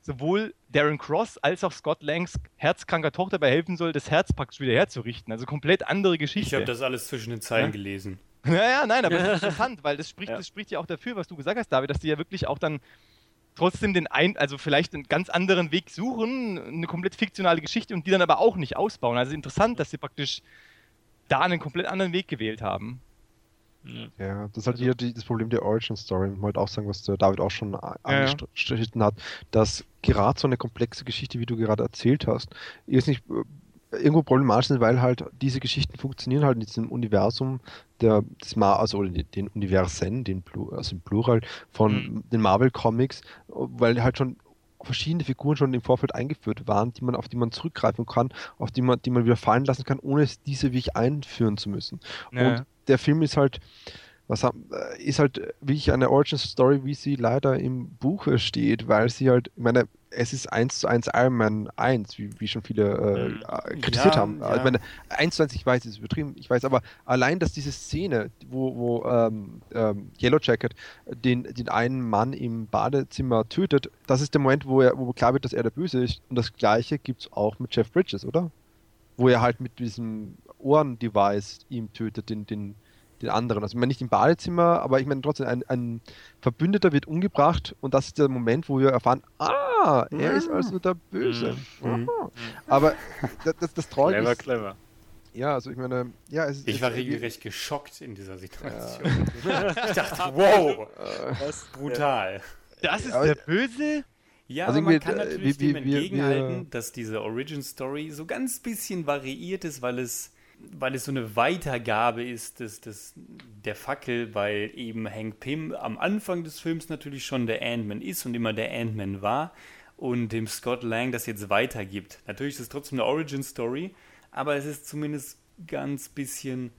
sowohl Darren Cross als auch Scott Langs herzkranker Tochter dabei helfen soll, das Herz praktisch wieder herzurichten. Also komplett andere Geschichte. Ich habe das alles zwischen den Zeilen ja? gelesen. [LAUGHS] Naja, nein, aber das ist [LAUGHS] interessant, weil das spricht, ja. das spricht ja auch dafür, was du gesagt hast, David, dass die ja wirklich auch dann trotzdem den ein, also vielleicht einen ganz anderen Weg suchen, eine komplett fiktionale Geschichte und die dann aber auch nicht ausbauen. Also interessant, dass sie praktisch da einen komplett anderen Weg gewählt haben. Ja, das ist halt also, hier die, das Problem der Origin Story. Ich wollte auch sagen, was der David auch schon angestritten hat, dass gerade so eine komplexe Geschichte, wie du gerade erzählt hast, ist nicht äh, irgendwo problematisch ist, weil halt diese Geschichten funktionieren halt in diesem Universum der des Ma also den Universen, den also im Plural von mhm. den Marvel Comics, weil halt schon verschiedene Figuren schon im Vorfeld eingeführt waren, die man, auf die man zurückgreifen kann, auf die man, die man wieder fallen lassen kann, ohne diese wirklich einführen zu müssen. Ja. Und der Film ist halt, was äh, ist halt wirklich eine Origin Story, wie sie leider im Buche steht, weil sie halt, ich meine, es ist 1 zu 1 Iron Man 1, wie, wie schon viele äh, mhm. kritisiert ja, haben. Ja. Ich meine, 1 zu 1, ich weiß, ist übertrieben, ich weiß, aber allein, dass diese Szene, wo, wo ähm, ähm, Yellow Jacket den, den einen Mann im Badezimmer tötet, das ist der Moment, wo, er, wo klar wird, dass er der Böse ist. Und das gleiche gibt es auch mit Jeff Bridges, oder? Wo er halt mit diesem Ohren-Device ihm tötet, den, den, den anderen. Also ich meine nicht im Badezimmer, aber ich meine trotzdem, ein, ein Verbündeter wird umgebracht und das ist der Moment, wo wir erfahren, ah, er ist also der Böse. Mhm. mhm. Aber das, das, das Traurige Clever, clever. Ja, also ich meine, ja, es ist. Ich war regelrecht geschockt in dieser Situation. Ja. [LAUGHS] ich dachte, wow, [LAUGHS] das ist brutal. Das ist der Böse? Ja, also aber man kann natürlich wie, wie, dem entgegenhalten, wie, dass diese Origin Story so ganz bisschen variiert ist, weil es, weil es so eine Weitergabe ist des, des, der Fackel, weil eben Hank Pym am Anfang des Films natürlich schon der Ant-Man ist und immer der Ant-Man war und dem Scott Lang das jetzt weitergibt. Natürlich ist es trotzdem eine Origin Story, aber es ist zumindest ganz bisschen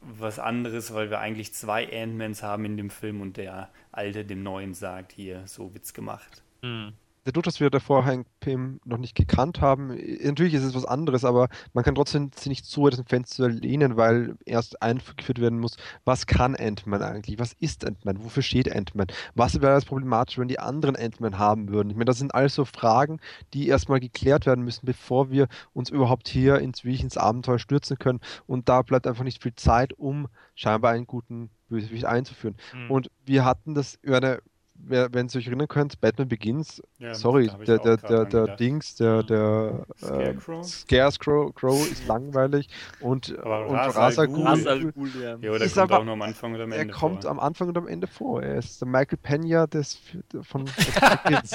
was anderes, weil wir eigentlich zwei Ant-Mans haben in dem Film und der Alte dem Neuen sagt, hier, so wird's gemacht. Mhm. Dadurch, dass wir davor Hank Pym noch nicht gekannt haben, natürlich ist es was anderes, aber man kann trotzdem sich nicht so aus dem Fenster lehnen, weil erst eingeführt werden muss, was kann Ant-Man eigentlich? Was ist Ant-Man? Wofür steht Ant-Man? Was wäre das problematisch, wenn die anderen Ant-Man haben würden? Ich meine, das sind alles so Fragen, die erstmal geklärt werden müssen, bevor wir uns überhaupt hier ins, ins Abenteuer stürzen können. Und da bleibt einfach nicht viel Zeit, um scheinbar einen guten Bösewicht einzuführen. Mhm. Und wir hatten das über eine wenn ihr euch erinnern könnt, Batman Begins, ja, sorry, der, der, der, der Dings, der, der Scarecrow, äh, Scarecrow Crow ist langweilig und, aber und Rasa Ghul, ja. ja, ist kommt aber, auch nur am Anfang oder am Ende Er kommt vor. am Anfang und am Ende vor. Er ist der Michael Pena des, von, [LAUGHS] Begins.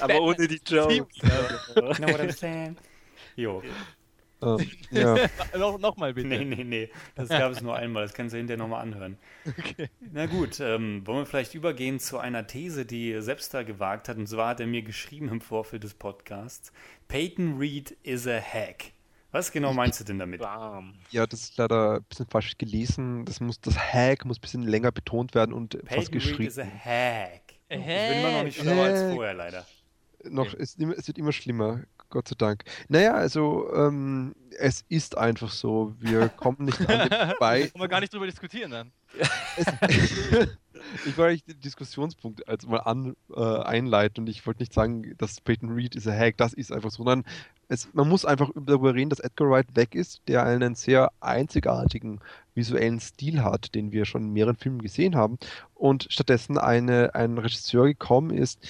aber ohne die Jokes. [LAUGHS] know what I'm saying? Jo. [LAUGHS] Uh, [LAUGHS] ja. noch, noch mal bitte. Nee, nee, nee. Das gab es nur einmal. Das kannst du hinterher nochmal anhören. Okay. Na gut, ähm, wollen wir vielleicht übergehen zu einer These, die selbst da gewagt hat. Und zwar hat er mir geschrieben im Vorfeld des Podcasts: Peyton Reed is a hack. Was genau meinst du denn damit? Ja, das ist leider ein bisschen falsch gelesen. Das, muss, das Hack muss ein bisschen länger betont werden und Peyton fast geschrieben. Reed is a hack. A hack. Ich bin immer noch nicht schlauer als vorher, leider. Noch, okay. es, es wird immer schlimmer. Gott sei Dank. Naja, also ähm, es ist einfach so. Wir [LAUGHS] kommen nicht an den vorbei. Können wir gar nicht drüber diskutieren dann. [LAUGHS] ich wollte den Diskussionspunkt als mal an, äh, einleiten und ich wollte nicht sagen, dass Peyton Reed ist ein Hack, das ist einfach so, sondern es, man muss einfach darüber reden, dass Edgar Wright weg ist, der einen sehr einzigartigen visuellen Stil hat, den wir schon in mehreren Filmen gesehen haben und stattdessen eine, ein Regisseur gekommen ist,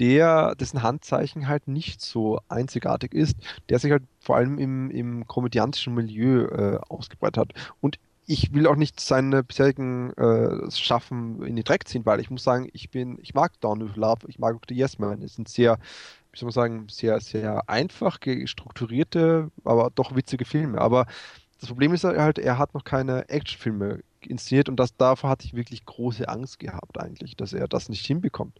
der, dessen Handzeichen halt nicht so einzigartig ist, der sich halt vor allem im, im komödiantischen Milieu äh, ausgebreitet hat. Und ich will auch nicht seine bisherigen äh, Schaffen in den Dreck ziehen, weil ich muss sagen, ich bin, ich mag of Love, ich mag auch The Yes Man. Es sind sehr, wie soll man sagen, sehr, sehr einfach strukturierte, aber doch witzige Filme. Aber das Problem ist halt, er hat noch keine Actionfilme inszeniert und das, davor hatte ich wirklich große Angst gehabt eigentlich, dass er das nicht hinbekommt.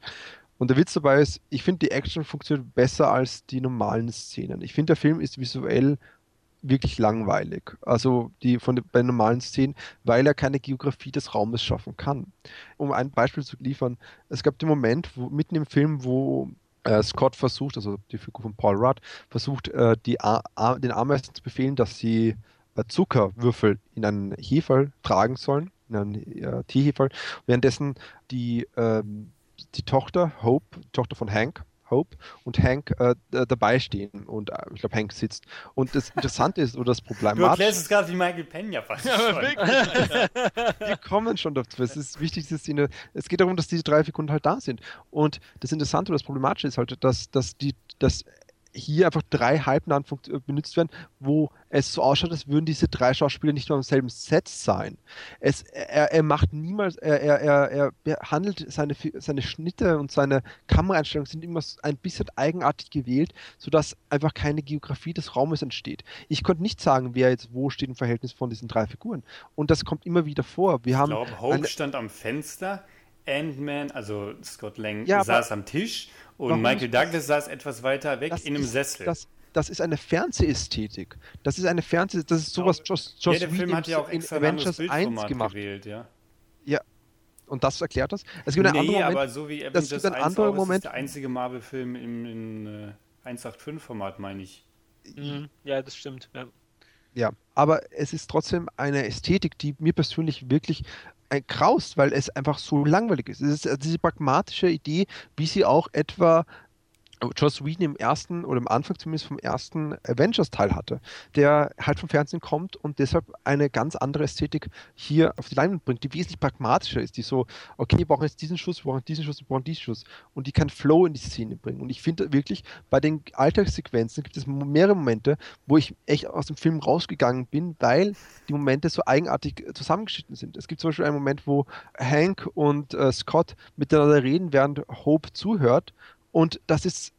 Und der Witz dabei ist, ich finde, die Action funktioniert besser als die normalen Szenen. Ich finde, der Film ist visuell wirklich langweilig. Also die von den, bei normalen Szenen, weil er keine Geografie des Raumes schaffen kann. Um ein Beispiel zu liefern, es gab den Moment, wo mitten im Film, wo äh, Scott versucht, also die Figur von Paul Rudd, versucht, äh, die A den Ameisen zu befehlen, dass sie äh, Zuckerwürfel in einen Heferl tragen sollen, in einen äh, Teeheferl, währenddessen die ähm, die Tochter, Hope, Tochter von Hank, Hope und Hank äh, dabei stehen und äh, ich glaube Hank sitzt. Und das Interessante ist oder das Problem. Du erklärst es gerade wie Michael Pena fast. Ja, aber [LAUGHS] Wir kommen schon dazu. Es ist wichtig, dass die es geht darum, dass diese drei Figuren halt da sind. Und das Interessante oder das Problematische ist halt, dass, dass die, dass hier einfach drei Halbnamen äh, benutzt werden, wo es so ausschaut, als würden diese drei Schauspieler nicht mehr am selben Set sein. Es, er, er macht niemals, er, er, er, er handelt seine, seine Schnitte und seine Kameraeinstellungen sind immer ein bisschen eigenartig gewählt, sodass einfach keine Geografie des Raumes entsteht. Ich konnte nicht sagen, wer jetzt wo steht im Verhältnis von diesen drei Figuren. Und das kommt immer wieder vor. Wir ich haben glaube, Hope stand am Fenster, Ant-Man, also Scott Lang, ja, saß am Tisch und Michael Douglas saß etwas weiter weg in einem ist, Sessel. Das, das ist eine Fernsehästhetik. Das ist eine Fernseh, das ist sowas Joss, Joss ja, der Film hat ja auch extra in Avengers 1 gemacht. Gewählt, ja. ja. Und das erklärt das? Es gibt nee, einen Moment, aber so wie Avengers das gibt einen anderen Moment. ist der einzige Marvel-Film im in, äh, 185-Format, meine ich. Mhm. Ja, das stimmt. Ja. ja, aber es ist trotzdem eine Ästhetik, die mir persönlich wirklich ein weil es einfach so langweilig ist. Es ist diese pragmatische Idee, wie sie auch etwa Joss Whedon im ersten oder im Anfang zumindest vom ersten Avengers-Teil hatte, der halt vom Fernsehen kommt und deshalb eine ganz andere Ästhetik hier auf die Leinwand bringt, die wesentlich pragmatischer ist, die so, okay, wir brauchen jetzt diesen Schuss, wir brauchen diesen Schuss, wir brauchen diesen Schuss und die kann Flow in die Szene bringen. Und ich finde wirklich, bei den Alltagssequenzen gibt es mehrere Momente, wo ich echt aus dem Film rausgegangen bin, weil die Momente so eigenartig zusammengeschnitten sind. Es gibt zum Beispiel einen Moment, wo Hank und äh, Scott miteinander reden, während Hope zuhört und das ist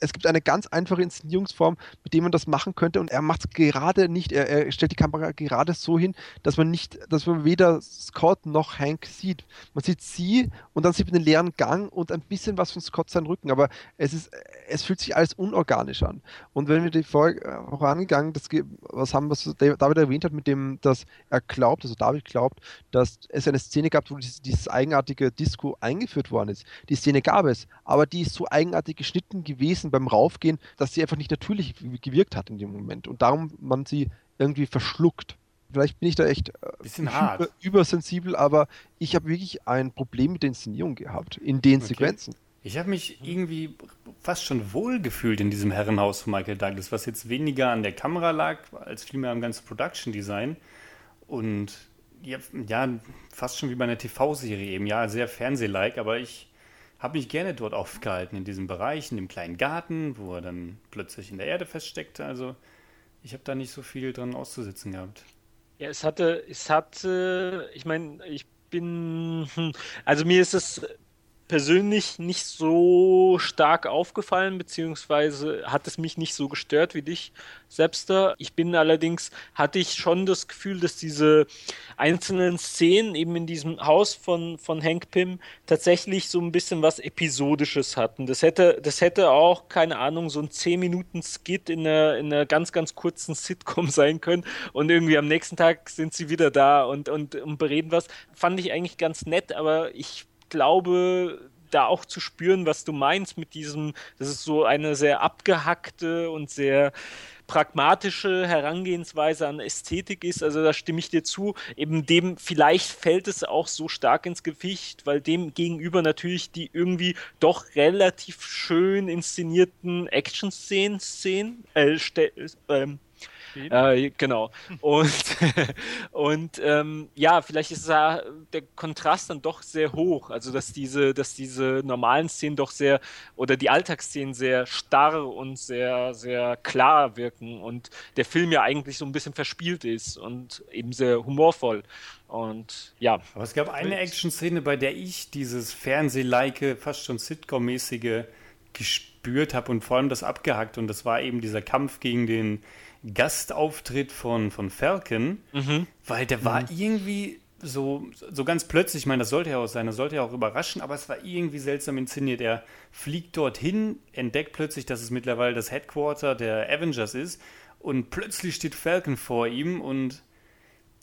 es gibt eine ganz einfache Inszenierungsform, mit der man das machen könnte und er macht es gerade nicht, er, er, stellt die Kamera gerade so hin, dass man nicht, dass man weder Scott noch Hank sieht. Man sieht sie und dann sieht man den leeren Gang und ein bisschen was von Scott seinen Rücken, aber es ist, es fühlt sich alles unorganisch an. Und wenn wir die Folge äh, vorangegangen, das, was haben, was David erwähnt hat, mit dem, dass er glaubt, also David glaubt, dass es eine Szene gab, wo dieses, dieses eigenartige Disco eingeführt worden ist. Die Szene gab es, aber die ist so eigenartig geschnitten gewesen beim Raufgehen, dass sie einfach nicht natürlich gewirkt hat in dem Moment und darum man sie irgendwie verschluckt. Vielleicht bin ich da echt äh, über, übersensibel, aber ich habe wirklich ein Problem mit der Inszenierung gehabt in den okay. Sequenzen. Ich habe mich irgendwie fast schon wohl gefühlt in diesem Herrenhaus von Michael Douglas, was jetzt weniger an der Kamera lag, als vielmehr am ganzen Production Design. Und ja, ja fast schon wie bei einer TV-Serie eben, ja, sehr Fernsehlike, aber ich habe mich gerne dort aufgehalten, in diesem Bereich, in dem kleinen Garten, wo er dann plötzlich in der Erde feststeckte. Also ich habe da nicht so viel dran auszusitzen gehabt. Ja, es hatte, es hatte, ich meine, ich bin, hm, also mir ist es persönlich nicht so stark aufgefallen, beziehungsweise hat es mich nicht so gestört wie dich, Selbster. Ich bin allerdings, hatte ich schon das Gefühl, dass diese einzelnen Szenen eben in diesem Haus von, von Hank Pym tatsächlich so ein bisschen was Episodisches hatten. Das hätte, das hätte auch, keine Ahnung, so ein 10-Minuten-Skit in einer, in einer ganz, ganz kurzen Sitcom [LAUGHS] sein können und irgendwie am nächsten Tag sind sie wieder da und, und, und bereden was. Fand ich eigentlich ganz nett, aber ich glaube, da auch zu spüren, was du meinst mit diesem, das ist so eine sehr abgehackte und sehr pragmatische Herangehensweise an Ästhetik ist. Also da stimme ich dir zu. Eben dem, vielleicht fällt es auch so stark ins Gewicht, weil dem gegenüber natürlich die irgendwie doch relativ schön inszenierten Action-Szenen, Szenen, äh, ähm, äh, genau. Und, [LAUGHS] und ähm, ja, vielleicht ist da der Kontrast dann doch sehr hoch. Also dass diese, dass diese normalen Szenen doch sehr oder die Alltagsszenen sehr starr und sehr, sehr klar wirken und der Film ja eigentlich so ein bisschen verspielt ist und eben sehr humorvoll. Und ja. Aber es gab eine Action-Szene, bei der ich dieses Fernseh-like, fast schon Sitcom-mäßige gespürt habe und vor allem das abgehackt und das war eben dieser Kampf gegen den Gastauftritt von, von Falcon, mhm. weil der war mhm. irgendwie so, so ganz plötzlich, ich meine, das sollte ja auch sein, das sollte ja auch überraschen, aber es war irgendwie seltsam inszeniert. Er fliegt dorthin, entdeckt plötzlich, dass es mittlerweile das Headquarter der Avengers ist und plötzlich steht Falcon vor ihm und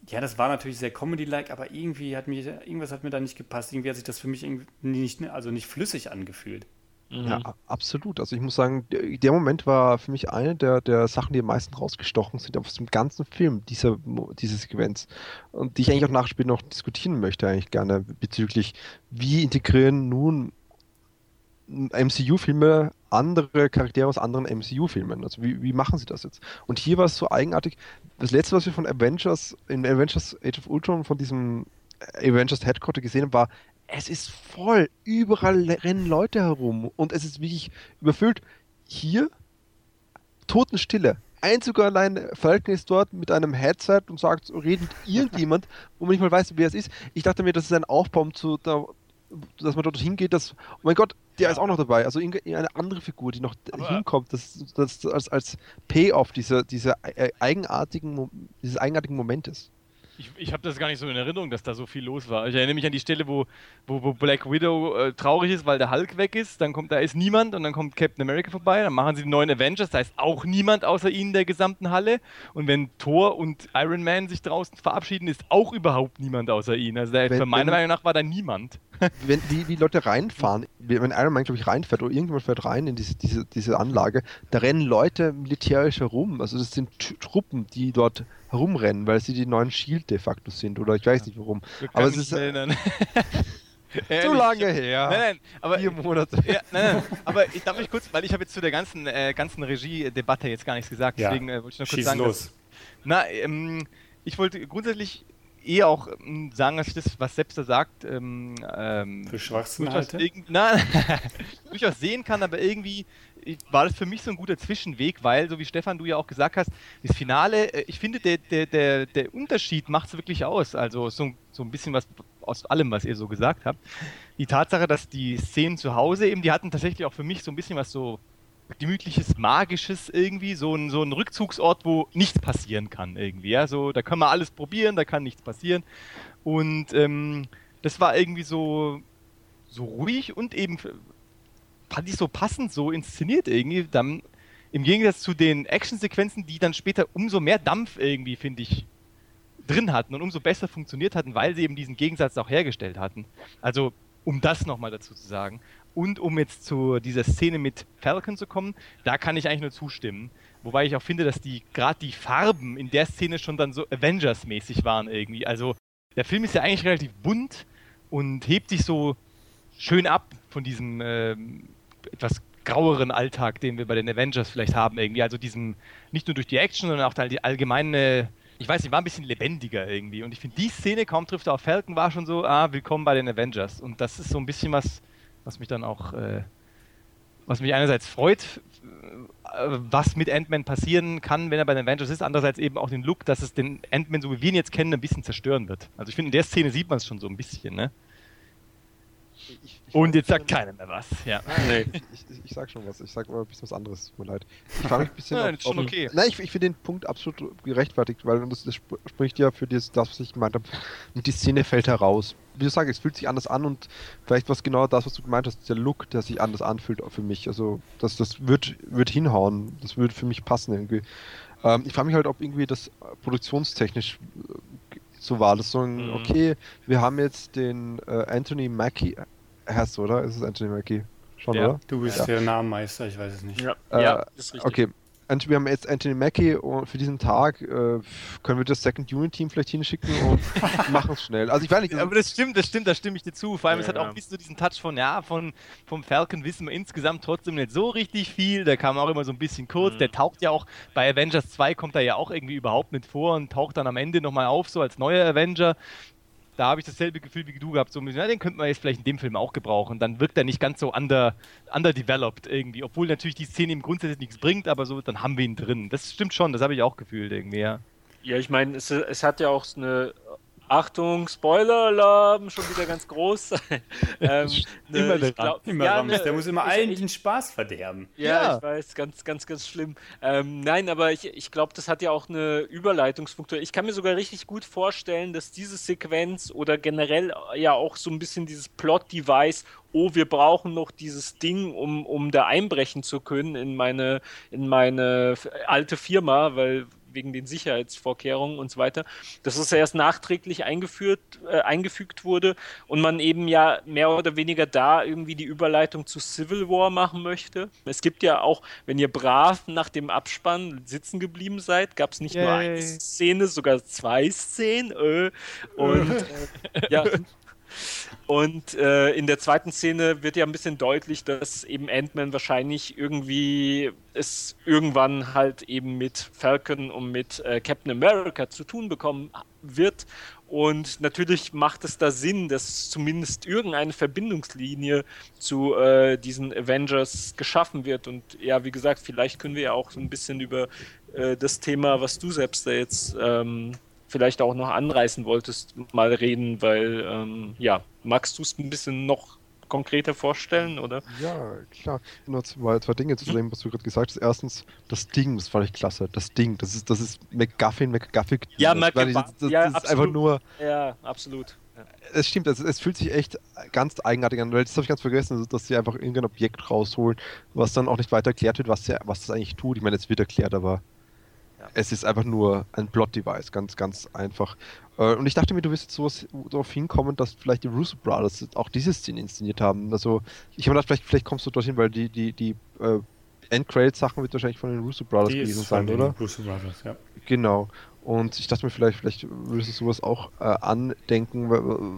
ja, das war natürlich sehr Comedy-like, aber irgendwie hat mir, irgendwas hat mir da nicht gepasst. Irgendwie hat sich das für mich nicht, also nicht flüssig angefühlt. Mhm. Ja, absolut. Also ich muss sagen, der Moment war für mich eine der, der Sachen, die am meisten rausgestochen sind aus dem ganzen Film, dieser, diese Sequenz. Und die ich eigentlich auch später noch diskutieren möchte, eigentlich gerne bezüglich, wie integrieren nun MCU-Filme andere Charaktere aus anderen MCU-Filmen. Also wie, wie machen sie das jetzt? Und hier war es so eigenartig. Das letzte, was wir von Avengers, in Avengers Age of Ultron von diesem Avengers Headquarter gesehen haben, war es ist voll. Überall rennen Leute herum und es ist wirklich überfüllt. Hier Totenstille. Einzig allein Falcon ist dort mit einem Headset und sagt, redet [LAUGHS] irgendjemand, wo man nicht mal weiß, wer es ist. Ich dachte mir, das ist ein Aufbau, zu, da, dass man dort hingeht, dass, oh mein Gott, der ja. ist auch noch dabei. Also eine andere Figur, die noch Aber hinkommt, das, das als, als Payoff dieser, dieser eigenartigen, dieses eigenartigen Momentes. Ich, ich habe das gar nicht so in Erinnerung, dass da so viel los war. Ich erinnere mich an die Stelle, wo, wo, wo Black Widow äh, traurig ist, weil der Hulk weg ist. Dann kommt, da ist niemand und dann kommt Captain America vorbei. Dann machen sie die neuen Avengers, da ist auch niemand außer ihnen der gesamten Halle. Und wenn Thor und Iron Man sich draußen verabschieden, ist auch überhaupt niemand außer ihnen. Also wenn, meiner Meinung nach war da niemand. [LAUGHS] Wenn die, die Leute reinfahren, wenn Iron Man, glaube ich, reinfährt oder irgendjemand fährt rein in diese, diese, diese Anlage, da rennen Leute militärisch herum. Also das sind Truppen, die dort herumrennen, weil sie die neuen Shield de facto sind oder ich weiß nicht warum. Aber es ist so [LAUGHS] lange her. Nein, nein, aber vier Monate. Ja, nein, nein, aber ich darf mich kurz, weil ich habe jetzt zu der ganzen äh, ganzen Regie-Debatte jetzt gar nichts gesagt, ja. deswegen äh, wollte ich noch kurz Schieß sagen. Los. Dass, na, ähm, ich wollte grundsätzlich eh auch ähm, sagen, dass ich das, was Sepster sagt, ähm, ähm, für Schwachsinhalte? Nein, [LAUGHS] durchaus sehen kann, aber irgendwie war das für mich so ein guter Zwischenweg, weil, so wie Stefan du ja auch gesagt hast, das Finale, äh, ich finde, der, der, der, der Unterschied macht es wirklich aus. Also so, so ein bisschen was aus allem, was ihr so gesagt habt. Die Tatsache, dass die Szenen zu Hause eben, die hatten tatsächlich auch für mich so ein bisschen was so gemütliches, magisches irgendwie, so ein, so ein Rückzugsort, wo nichts passieren kann irgendwie. Ja? So, da können wir alles probieren, da kann nichts passieren. Und ähm, das war irgendwie so, so ruhig und eben fand ich so passend so inszeniert irgendwie. Dann, Im Gegensatz zu den Actionsequenzen, die dann später umso mehr Dampf irgendwie, finde ich, drin hatten und umso besser funktioniert hatten, weil sie eben diesen Gegensatz auch hergestellt hatten. Also, um das nochmal dazu zu sagen. Und um jetzt zu dieser Szene mit Falcon zu kommen, da kann ich eigentlich nur zustimmen. Wobei ich auch finde, dass die gerade die Farben in der Szene schon dann so Avengers-mäßig waren irgendwie. Also der Film ist ja eigentlich relativ bunt und hebt sich so schön ab von diesem äh, etwas graueren Alltag, den wir bei den Avengers vielleicht haben irgendwie. Also diesem, nicht nur durch die Action, sondern auch die allgemeine, ich weiß nicht, war ein bisschen lebendiger irgendwie. Und ich finde, die Szene, kaum trifft er auf Falcon, war schon so, ah, willkommen bei den Avengers. Und das ist so ein bisschen was, was mich dann auch, äh, was mich einerseits freut, äh, was mit Ant-Man passieren kann, wenn er bei den Avengers ist, andererseits eben auch den Look, dass es den Ant-Man, so wie wir ihn jetzt kennen, ein bisschen zerstören wird. Also ich finde, in der Szene sieht man es schon so ein bisschen, ne? Ich, ich Und jetzt sagt keiner mehr was. Ja. Nee. Ich, ich, ich, sag schon was. Ich sag mal ein bisschen was anderes. Tut mir leid. Ich frage mich ein bisschen. Nein, auf, schon okay. Nein, ich, ich finde den Punkt absolut gerechtfertigt, weil das, das spricht ja für das, das, was ich gemeint habe. Und die Szene fällt heraus. Wie du sagst, es fühlt sich anders an und vielleicht was genau das, was du gemeint hast, der Look, der sich anders anfühlt für mich. Also das, das wird, wird hinhauen. Das würde für mich passen irgendwie. Ähm, ich frage mich halt, ob irgendwie das produktionstechnisch so war. Das so ein, mhm. okay, wir haben jetzt den äh, Anthony Mackie, Hast du, oder? Ist es Anthony Mackie? Schon, ja. oder? Du bist ja. der Namenmeister, ich weiß es nicht. Ja, äh, ja ist richtig. Okay. Wir haben jetzt Anthony Mackie und für diesen Tag äh, können wir das Second Unit Team vielleicht hinschicken und [LAUGHS] machen es schnell. Also ich weiß nicht. Aber das stimmt, das stimmt, da stimme ich dir zu. Vor allem, ja, es hat auch ein bisschen so diesen Touch von, ja, von, vom Falcon wissen wir insgesamt trotzdem nicht so richtig viel. Der kam auch immer so ein bisschen kurz. Mhm. Der taucht ja auch, bei Avengers 2 kommt er ja auch irgendwie überhaupt nicht vor und taucht dann am Ende nochmal auf, so als neuer Avenger da habe ich dasselbe Gefühl wie du gehabt. So, ja, den könnte man jetzt vielleicht in dem Film auch gebrauchen. Dann wirkt er nicht ganz so under, underdeveloped irgendwie. Obwohl natürlich die Szene im Grundsatz nichts bringt, aber so, dann haben wir ihn drin. Das stimmt schon, das habe ich auch gefühlt irgendwie, ja. Ja, ich meine, es, es, hat ja auch eine Achtung, Spoiler-Alarm, schon wieder ganz groß. [LAUGHS] ähm, ne, immer der, glaub, immer ja, ne, der muss immer allen ich, den Spaß verderben. Ja, ja, ich weiß, ganz, ganz, ganz schlimm. Ähm, nein, aber ich, ich glaube, das hat ja auch eine Überleitungsfunktion. Ich kann mir sogar richtig gut vorstellen, dass diese Sequenz oder generell ja auch so ein bisschen dieses Plot-Device oh, wir brauchen noch dieses Ding, um, um da einbrechen zu können in meine, in meine alte Firma, weil wegen den Sicherheitsvorkehrungen und so weiter, dass es erst nachträglich eingeführt, äh, eingefügt wurde und man eben ja mehr oder weniger da irgendwie die Überleitung zu Civil War machen möchte. Es gibt ja auch, wenn ihr brav nach dem Abspann sitzen geblieben seid, gab es nicht Yay. nur eine Szene, sogar zwei Szenen. Äh, und [LAUGHS] äh, ja, Und äh, in der zweiten Szene wird ja ein bisschen deutlich, dass eben Ant-Man wahrscheinlich irgendwie es irgendwann halt eben mit Falcon und mit äh, Captain America zu tun bekommen wird. Und natürlich macht es da Sinn, dass zumindest irgendeine Verbindungslinie zu äh, diesen Avengers geschaffen wird. Und ja, wie gesagt, vielleicht können wir ja auch so ein bisschen über äh, das Thema, was du selbst da jetzt ähm, vielleicht auch noch anreißen wolltest, mal reden, weil, ähm, ja, magst du es ein bisschen noch konkreter vorstellen, oder? Ja, klar. Nur zwei, zwei Dinge zu dem, was du gerade gesagt hast. Erstens, das Ding, das fand ich klasse. Das Ding, das ist, das ist McGuffin, McGuffin. Ja, McGuffin. Das, das, ja, ist einfach nur. Ja, absolut. Es stimmt, es, es, fühlt sich echt ganz eigenartig an, weil das habe ich ganz vergessen, dass sie einfach irgendein Objekt rausholen, was dann auch nicht weiter erklärt wird, was, der, was das eigentlich tut. Ich meine, es wird erklärt, aber es ist einfach nur ein Plot-Device, ganz, ganz einfach. Äh, und ich dachte mir, du wirst jetzt sowas darauf hinkommen, dass vielleicht die Russo Brothers auch diese Szene inszeniert haben. Also, ich habe gedacht, vielleicht, vielleicht kommst du dorthin, weil die, die, die äh, Endcredit-Sachen wird wahrscheinlich von den Russo Brothers die gewesen sein, oder? Russo Brothers, ja. Genau. Und ich dachte mir, vielleicht, vielleicht würdest du sowas auch äh, andenken,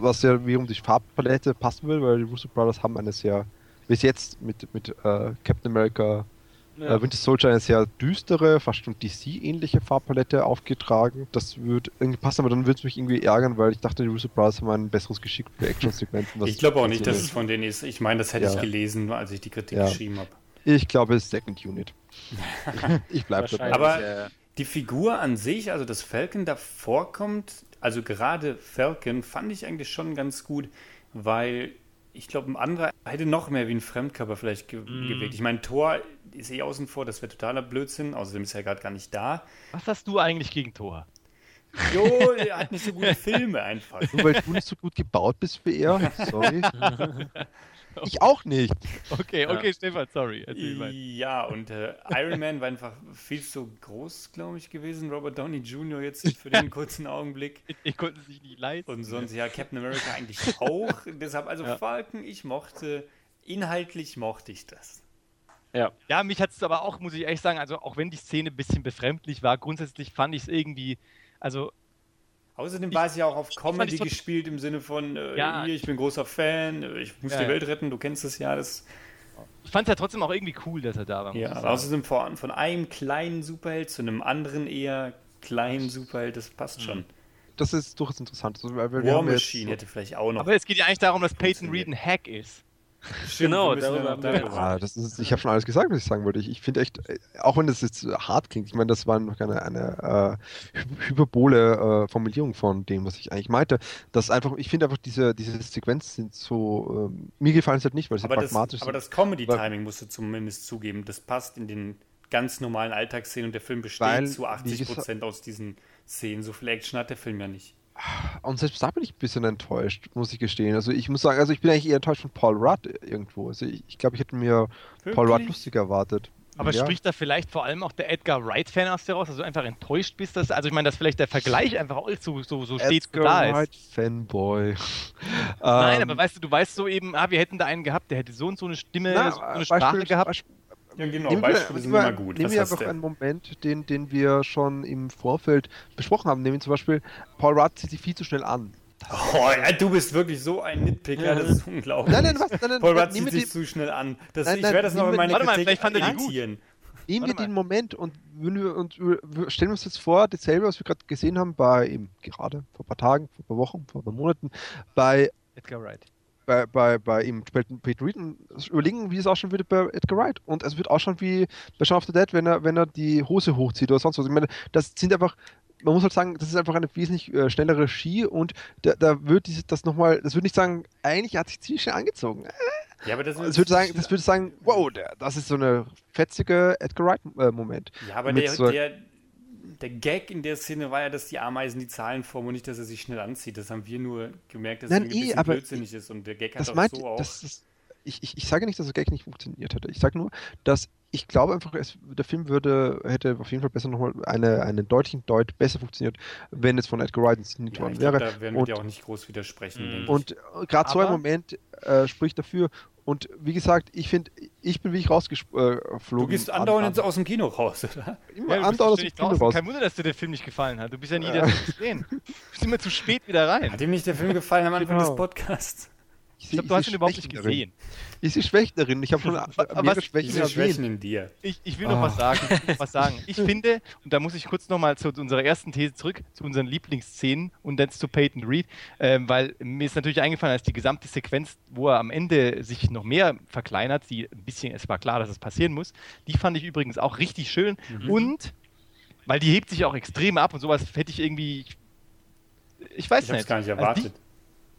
was ja wie um die Farbpalette passen will, weil die Russo Brothers haben eine sehr, bis jetzt mit, mit äh, Captain America ja. Äh, Winter Soldier eine sehr düstere, fast schon DC-ähnliche Farbpalette aufgetragen. Das würde irgendwie passen, aber dann würde es mich irgendwie ärgern, weil ich dachte, die Russo Brothers haben ein besseres Geschick für Action-Sequenzen. ich glaube auch nicht, dass es von denen ist. Ich meine, das hätte ja. ich gelesen, als ich die Kritik ja. geschrieben habe. Ich glaube, es ist Second Unit. [LAUGHS] ich, bleibe dabei. Aber die Figur an sich, also dass Falcon da vorkommt, also gerade Falcon fand ich eigentlich schon ganz gut, weil ich glaube, ein anderer hätte noch mehr wie ein Fremdkörper vielleicht ge mm. gewirkt. Ich meine, Thor ist eh außen vor, das wäre totaler Blödsinn. Außerdem ist er gerade gar nicht da. Was hast du eigentlich gegen Thor? Jo, er hat nicht so gute [LAUGHS] Filme einfach. Nur weil du nicht so gut gebaut bist wie er. Sorry. [LAUGHS] [LAUGHS] Ich auch nicht. Okay, okay, ja. Stefan, sorry. Ja, und äh, Iron Man war einfach viel zu groß, glaube ich, gewesen. Robert Downey Jr. jetzt [LAUGHS] für den kurzen Augenblick. Ich, ich konnte sich nicht leisten. Und sonst, ja, Captain America eigentlich auch. [LAUGHS] Deshalb, also ja. Falcon, ich mochte, inhaltlich mochte ich das. Ja. Ja, mich hat es aber auch, muss ich ehrlich sagen, also auch wenn die Szene ein bisschen befremdlich war, grundsätzlich fand ich es irgendwie, also Außerdem war es ja auch auf Comedy gespielt im Sinne von, äh, ja, hier, ich bin großer Fan, äh, ich muss ja, die Welt retten, du kennst es ja. Das, ich fand es ja trotzdem auch irgendwie cool, dass er da war. Ja, außerdem von, von einem kleinen Superheld zu einem anderen eher kleinen Superheld, das passt schon. Das ist durchaus interessant. Also, War Machine hätte vielleicht auch noch. Aber es geht ja eigentlich darum, dass Peyton Reed ein Hack ist. Genau, darüber haben wir ah, das ist, Ich habe schon alles gesagt, was ich sagen wollte. Ich, ich finde echt, äh, auch wenn das jetzt hart klingt, ich meine, das war noch eine, eine äh, hyperbole äh, Formulierung von dem, was ich eigentlich meinte. Das einfach, ich finde einfach, diese, diese Sequenzen sind so, ähm, mir gefallen es halt nicht, weil sie aber pragmatisch das, sind. Aber das Comedy-Timing musst du zumindest zugeben, das passt in den ganz normalen Alltagsszenen und der Film besteht weil, zu 80 Prozent aus diesen Szenen. So viel Action hat der Film ja nicht. Und selbst da bin ich ein bisschen enttäuscht, muss ich gestehen. Also ich muss sagen, also ich bin eigentlich eher enttäuscht von Paul Rudd irgendwo. Also ich, ich glaube, ich hätte mir Wirklich? Paul Rudd lustiger erwartet. Aber ja. spricht da vielleicht vor allem auch der Edgar Wright-Fan aus dir raus, dass du einfach enttäuscht bist? Dass, also ich meine, dass vielleicht der Vergleich einfach auch so, so, so stets da ist. Edgar Wright-Fanboy. Nein, aber weißt du, du weißt so eben, ah, wir hätten da einen gehabt, der hätte so und so eine Stimme, Na, so eine Sprache Beispiel, gehabt. Beispiel, ja, genau, nehmen Beispiele wir, sind immer gut. Nehmen wir einfach einen Moment, den, den wir schon im Vorfeld besprochen haben. Nehmen wir zum Beispiel, Paul Rudd zieht sich viel zu schnell an. Oh, ja, du bist wirklich so ein Nitpicker, das ist unglaublich. Nein, nein, was? Nein, nein, Paul Rudd zieht sich zu schnell an. Das, nein, nein, ich werde das noch in meine Warte mal, vielleicht fand er die gut. Nehmen wir den Moment und, wir, und stellen wir uns jetzt vor, dasselbe, was wir gerade gesehen haben, bei eben gerade vor ein paar Tagen, vor ein paar Wochen, vor ein paar Monaten, bei Edgar Wright bei, bei, bei ihm Peter Reed und überlegen, wie es ausschauen würde bei Edgar Wright. Und es wird ausschauen wie bei Shaun of the Dead, wenn er, wenn er die Hose hochzieht oder sonst was. Ich meine, das sind einfach, man muss halt sagen, das ist einfach eine wesentlich äh, schnellere Ski und da, da wird dieses, das nochmal, das würde nicht sagen, eigentlich hat sich ziemlich schnell angezogen. Ja, aber das, das würde sagen, das würde sagen, wow, der, das ist so eine fetzige Edgar Wright-Moment. Äh, ja, aber der, so der, der Gag in der Szene war ja, dass die Ameisen die Zahlen formen und nicht, dass er sich schnell anzieht. Das haben wir nur gemerkt, dass Nein, es ein bisschen eh, blödsinnig ist und der Gag hat auch meint, so auch. Das, das, ich, ich, ich sage nicht, dass der Gag nicht funktioniert hätte. Ich sage nur, dass ich glaube einfach, es, der Film würde, hätte auf jeden Fall besser nochmal eine, eine deutlichen Deut besser funktioniert, wenn es von Edgar Wright inszeniert worden wäre. Da werden wir dir auch nicht groß widersprechen. Und äh, gerade so ein Moment äh, spricht dafür. Und wie gesagt, ich finde, ich bin wirklich rausgeflogen. Du gehst andauernd aus dem Kino raus, oder? Immer ja, andauernd aus dem Kino raus. Kein Wunder, dass dir der Film nicht gefallen hat. Du bist ja nie da zu sehen. [LAUGHS] Du bist immer zu spät wieder rein. Hat ihm nicht der Film gefallen am Anfang genau. des Podcasts? Ich, ich glaube, du hast ihn überhaupt nicht gesehen. Ich [LAUGHS] sehe Schwächen darin. Ich habe schon mehrere Schwächen, ich Schwächen in dir. Ich, ich will noch oh. was sagen. Ich, was sagen. ich finde, und da muss ich kurz nochmal zu unserer ersten These zurück, zu unseren Lieblingsszenen und dann zu Peyton Reed, ähm, weil mir ist natürlich eingefallen, dass die gesamte Sequenz, wo er am Ende sich noch mehr verkleinert, die ein bisschen, es war klar, dass es passieren muss, die fand ich übrigens auch richtig schön mhm. und weil die hebt sich auch extrem ab und sowas hätte ich irgendwie, ich weiß ich nicht. Ich gar nicht erwartet. Also die,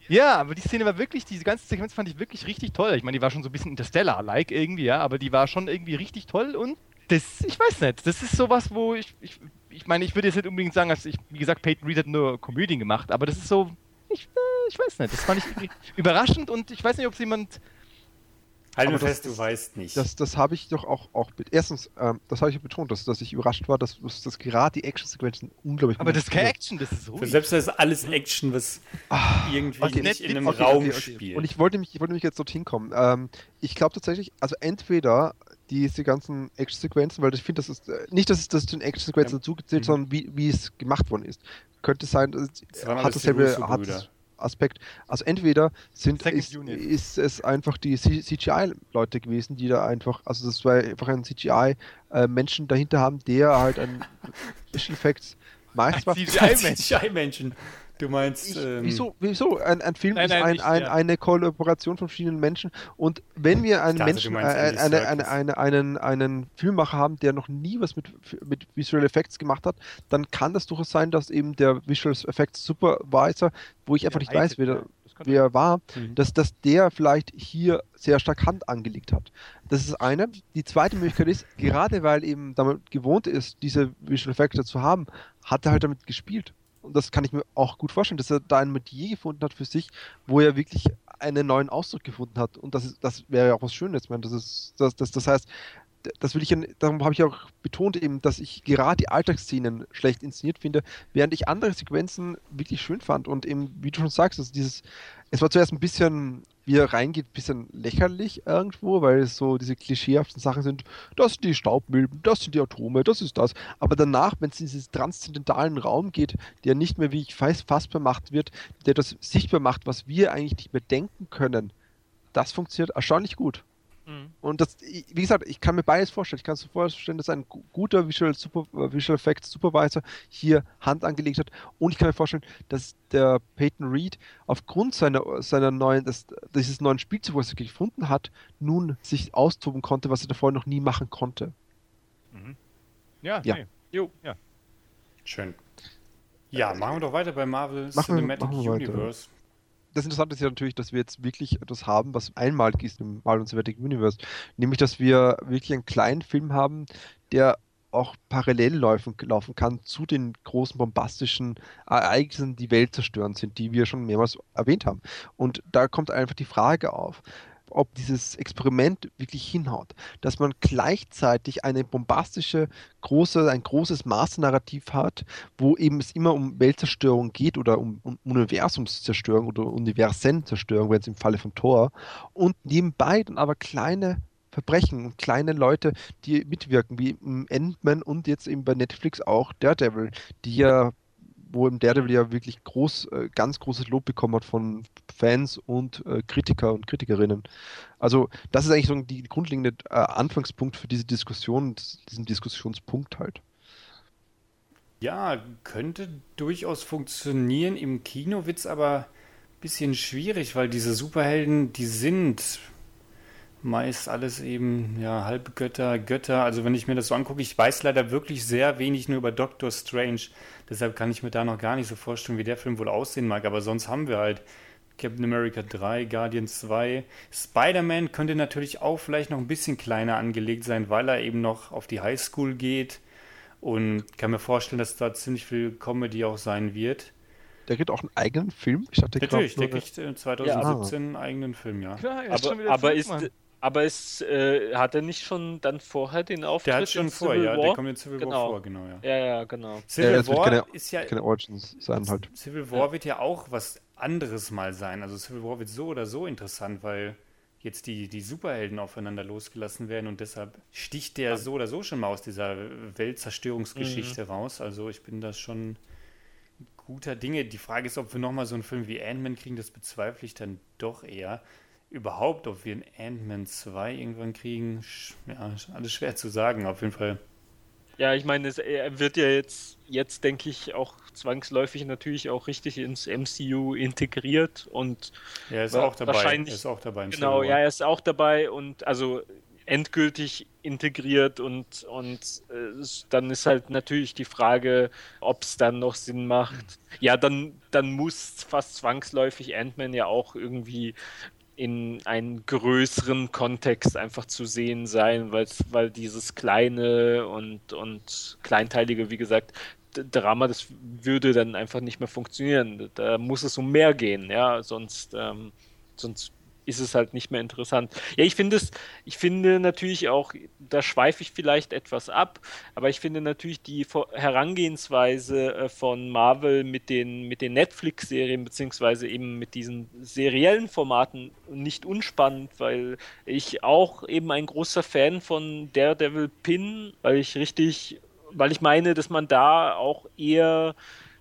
ja, aber die Szene war wirklich, diese ganze Sequenz fand ich wirklich richtig toll. Ich meine, die war schon so ein bisschen Interstellar-like irgendwie, ja, aber die war schon irgendwie richtig toll und das, ich weiß nicht, das ist sowas, wo ich, ich, ich meine, ich würde jetzt nicht unbedingt sagen, dass ich, wie gesagt, Peyton Reed hat nur Komödien gemacht, aber das ist so, ich, äh, ich weiß nicht, das fand ich [LAUGHS] überraschend und ich weiß nicht, ob es jemand Halt nur fest, du weißt nicht. Das, das habe ich doch auch, auch erstens, ähm, das habe ich betont, dass, dass ich überrascht war, dass, dass, dass gerade die Action-Sequenzen unglaublich Aber das ist keine Action, das ist ruhig. Selbst das ist alles Action, was Ach, irgendwie okay, nicht in einem okay, Raum okay, spielt. Und ich wollte mich, ich wollte mich jetzt dorthin kommen. Ähm, ich glaube tatsächlich, also entweder diese ganzen Action-Sequenzen, weil ich finde, das ist äh, nicht, dass es das zu den Action-Sequenzen ja. dazugezählt, mhm. sondern wie, wie es gemacht worden ist. Könnte sein, das hat dasselbe, hat, Aspekt. Also entweder sind, ist, ist, es einfach die CGI-Leute gewesen, die da einfach, also das war einfach ein CGI-Menschen äh, dahinter haben, der halt ein [LAUGHS] Special Effects Meister CGI-Menschen. Du meinst. Ich, ähm, wieso? Wieso? Ein, ein Film nein, nein, ist ein, nicht, ein, ja. eine Kollaboration von verschiedenen Menschen. Und wenn wir einen dachte, Menschen, äh, eine, eine, eine, einen, einen Filmmacher haben, der noch nie was mit, mit Visual Effects gemacht hat, dann kann das durchaus sein, dass eben der Visual Effects Supervisor, wo ich einfach nicht weiß, wer wie er war, mhm. dass, dass der vielleicht hier sehr stark Hand angelegt hat. Das ist eine. Die zweite Möglichkeit ist, gerade weil eben damit gewohnt ist, diese Visual Effects zu haben, hat er halt damit gespielt. Und das kann ich mir auch gut vorstellen, dass er da ein Metier gefunden hat für sich, wo er wirklich einen neuen Ausdruck gefunden hat. Und das, ist, das wäre ja auch was Schönes. Ich meine, das, ist, das, das, das heißt, das will ich, darum habe ich auch betont eben, dass ich gerade die Alltagsszenen schlecht inszeniert finde, während ich andere Sequenzen wirklich schön fand und eben, wie du schon sagst, also dieses, es war zuerst ein bisschen, wie er reingeht, ein bisschen lächerlich irgendwo, weil es so diese klischeehaften Sachen sind, das sind die Staubmilben, das sind die Atome, das ist das, aber danach, wenn es in diesen transzendentalen Raum geht, der nicht mehr wie ich weiß fassbar macht wird, der das sichtbar macht, was wir eigentlich nicht mehr denken können, das funktioniert erstaunlich gut. Mhm. Und das, wie gesagt, ich kann mir beides vorstellen. Ich kann mir vorstellen, dass ein guter Visual, Super, äh, Visual Effects Supervisor hier Hand angelegt hat. Und ich kann mir vorstellen, dass der Peyton Reed aufgrund seiner, seiner neuen, des, dieses neuen Spielzugs, was er gefunden hat, nun sich austoben konnte, was er davor noch nie machen konnte. Mhm. Ja, ja. Nee. Jo. ja. Schön. Ja, machen wir doch weiter bei Marvel machen Cinematic wir, Universe. Weiter das Interessante ist ja natürlich, dass wir jetzt wirklich etwas haben, was einmalig ist im Marvel und Cinematic Universe. Nämlich, dass wir wirklich einen kleinen Film haben, der auch parallel laufen, laufen kann zu den großen bombastischen Ereignissen, die Welt zerstören sind, die wir schon mehrmals erwähnt haben. Und da kommt einfach die Frage auf, ob dieses Experiment wirklich hinhaut. Dass man gleichzeitig eine bombastische, große, ein großes Maßnarrativ hat, wo eben es immer um Weltzerstörung geht oder um, um Universumszerstörung oder Universenzerstörung, wenn es im Falle von Thor, und nebenbei dann aber kleine Verbrechen und kleine Leute, die mitwirken, wie Endman und jetzt eben bei Netflix auch Daredevil, die ja wo im Daredevil ja wirklich groß, äh, ganz großes Lob bekommen hat von Fans und äh, Kritiker und Kritikerinnen. Also das ist eigentlich so die grundlegende äh, Anfangspunkt für diese Diskussion, diesen Diskussionspunkt halt. Ja, könnte durchaus funktionieren. Im Kino wird es aber ein bisschen schwierig, weil diese Superhelden, die sind meist alles eben ja Halbgötter, Götter. Also wenn ich mir das so angucke, ich weiß leider wirklich sehr wenig nur über Doctor Strange. Deshalb kann ich mir da noch gar nicht so vorstellen, wie der Film wohl aussehen mag. Aber sonst haben wir halt Captain America 3, Guardians 2. Spider-Man könnte natürlich auch vielleicht noch ein bisschen kleiner angelegt sein, weil er eben noch auf die Highschool geht. Und kann mir vorstellen, dass da ziemlich viel Comedy auch sein wird. Der kriegt auch einen eigenen Film? Ich dachte, der Natürlich, der kriegt 2017 ja. einen eigenen Film, ja. Klar, aber, aber ist, aber ist, äh, hat er nicht schon dann vorher den Auftritt? Der hat schon vor, ja, der kommt in Civil genau. War vor, genau, ja. Ja, ja, genau. Civil ja, War keine, ist ja. Keine Origins sein halt. Civil War ja. wird ja auch was anderes mal sein. Also Civil War wird so oder so interessant, weil jetzt die, die Superhelden aufeinander losgelassen werden und deshalb sticht der ja. so oder so schon mal aus dieser Weltzerstörungsgeschichte mhm. raus. Also ich bin das schon guter Dinge. Die Frage ist, ob wir nochmal so einen Film wie Ant-Man kriegen, das bezweifle ich dann doch eher überhaupt, ob wir ein Ant-Man 2 irgendwann kriegen, ja, alles schwer zu sagen, auf jeden Fall. Ja, ich meine, er wird ja jetzt, jetzt denke ich, auch zwangsläufig natürlich auch richtig ins MCU integriert und er ist auch dabei. Wahrscheinlich, er ist auch dabei. Genau, ja, er ist auch dabei und also endgültig integriert und, und äh, dann ist halt natürlich die Frage, ob es dann noch Sinn macht. Ja, dann, dann muss fast zwangsläufig Ant-Man ja auch irgendwie in einem größeren Kontext einfach zu sehen sein, weil dieses kleine und, und kleinteilige, wie gesagt, Drama, das würde dann einfach nicht mehr funktionieren. Da muss es um mehr gehen, ja, sonst, ähm, sonst ist es halt nicht mehr interessant. Ja, ich finde es, ich finde natürlich auch, da schweife ich vielleicht etwas ab, aber ich finde natürlich die Herangehensweise äh, von Marvel mit den, mit den Netflix-Serien, beziehungsweise eben mit diesen seriellen Formaten nicht unspannend, weil ich auch eben ein großer Fan von Daredevil Pin, weil ich richtig, weil ich meine, dass man da auch eher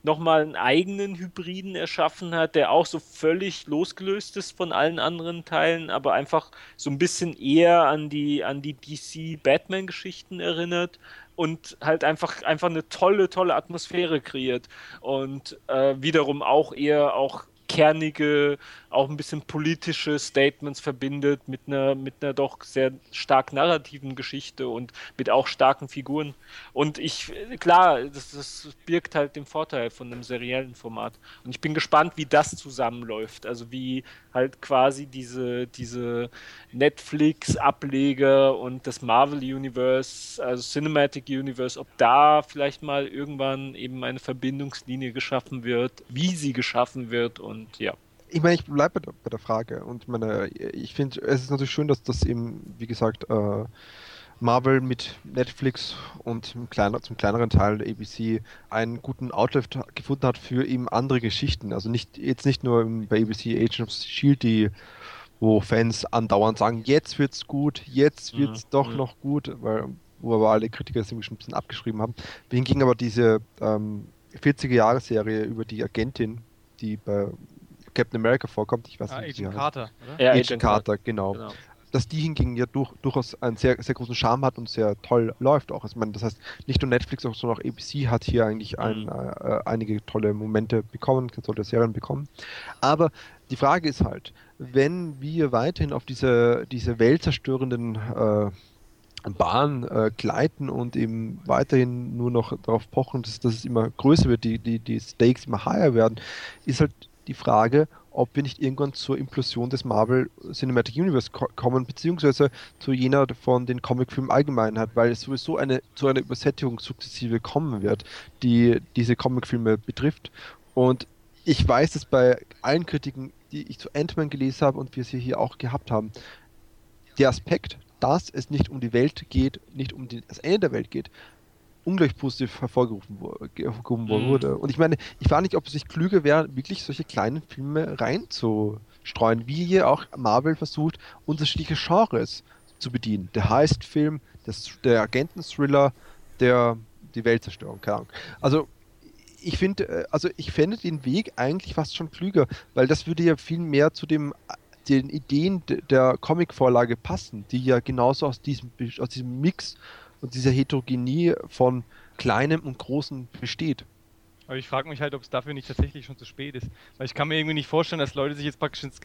nochmal einen eigenen Hybriden erschaffen hat, der auch so völlig losgelöst ist von allen anderen Teilen, aber einfach so ein bisschen eher an die, an die DC-Batman-Geschichten erinnert und halt einfach, einfach eine tolle, tolle Atmosphäre kreiert und äh, wiederum auch eher auch kernige, auch ein bisschen politische Statements verbindet mit einer, mit einer doch sehr stark narrativen Geschichte und mit auch starken Figuren. Und ich, klar, das, das birgt halt den Vorteil von einem seriellen Format. Und ich bin gespannt, wie das zusammenläuft. Also wie halt quasi diese, diese Netflix-Ableger und das Marvel Universe, also Cinematic Universe, ob da vielleicht mal irgendwann eben eine Verbindungslinie geschaffen wird, wie sie geschaffen wird und ja. Ich meine, ich bleibe bei, bei, der Frage und meine, ich finde, es ist natürlich schön, dass das eben, wie gesagt, äh, Marvel mit Netflix und kleiner, zum kleineren Teil der ABC einen guten Outlet gefunden hat für eben andere Geschichten. Also nicht jetzt nicht nur bei ABC Agents of Shield, die wo Fans andauernd sagen, jetzt wird's gut, jetzt wird's mhm. doch mhm. noch gut, weil wo aber alle Kritiker es irgendwie schon ein bisschen abgeschrieben haben. Hingegen aber diese ähm, 40er-Jahre-Serie über die Agentin, die bei Captain America vorkommt, ich weiß ah, nicht. Agent Carter, oder? Ja, Agent, Agent Carter, genau. genau. Dass die hingegen ja durch, durchaus einen sehr, sehr großen Charme hat und sehr toll läuft auch. Also, ich meine, das heißt, nicht nur Netflix, sondern auch ABC hat hier eigentlich ein, mhm. äh, einige tolle Momente bekommen, tolle Serien bekommen. Aber die Frage ist halt, wenn wir weiterhin auf diese, diese weltzerstörenden äh, Bahn äh, gleiten und eben weiterhin nur noch darauf pochen, dass, dass es immer größer wird, die, die, die Stakes immer higher werden, ist halt die Frage, ob wir nicht irgendwann zur Implosion des Marvel Cinematic Universe ko kommen, beziehungsweise zu jener von den Comicfilmen Allgemeinheit, weil es sowieso eine, zu einer Übersättigung sukzessive kommen wird, die diese Comicfilme betrifft. Und ich weiß, dass bei allen Kritiken, die ich zu Ant-Man gelesen habe und wir sie hier auch gehabt haben, der Aspekt, dass es nicht um die Welt geht, nicht um das Ende der Welt geht, ungleich positiv hervorgerufen mhm. wurde. Und ich meine, ich frage nicht, ob es nicht klüger wäre, wirklich solche kleinen Filme reinzustreuen, wie hier auch Marvel versucht, unterschiedliche Genres zu bedienen. Der Heist-Film, der Agenten-Thriller, der die Weltzerstörung, keine Ahnung. Also ich finde, äh, also ich fände den Weg eigentlich fast schon klüger, weil das würde ja viel mehr zu dem den Ideen der Comic-Vorlage passen, die ja genauso aus diesem, aus diesem Mix und dieser Heterogenie von Kleinem und Großem besteht. Aber ich frage mich halt, ob es dafür nicht tatsächlich schon zu spät ist. Weil ich kann mir irgendwie nicht vorstellen, dass Leute sich jetzt praktisch ins,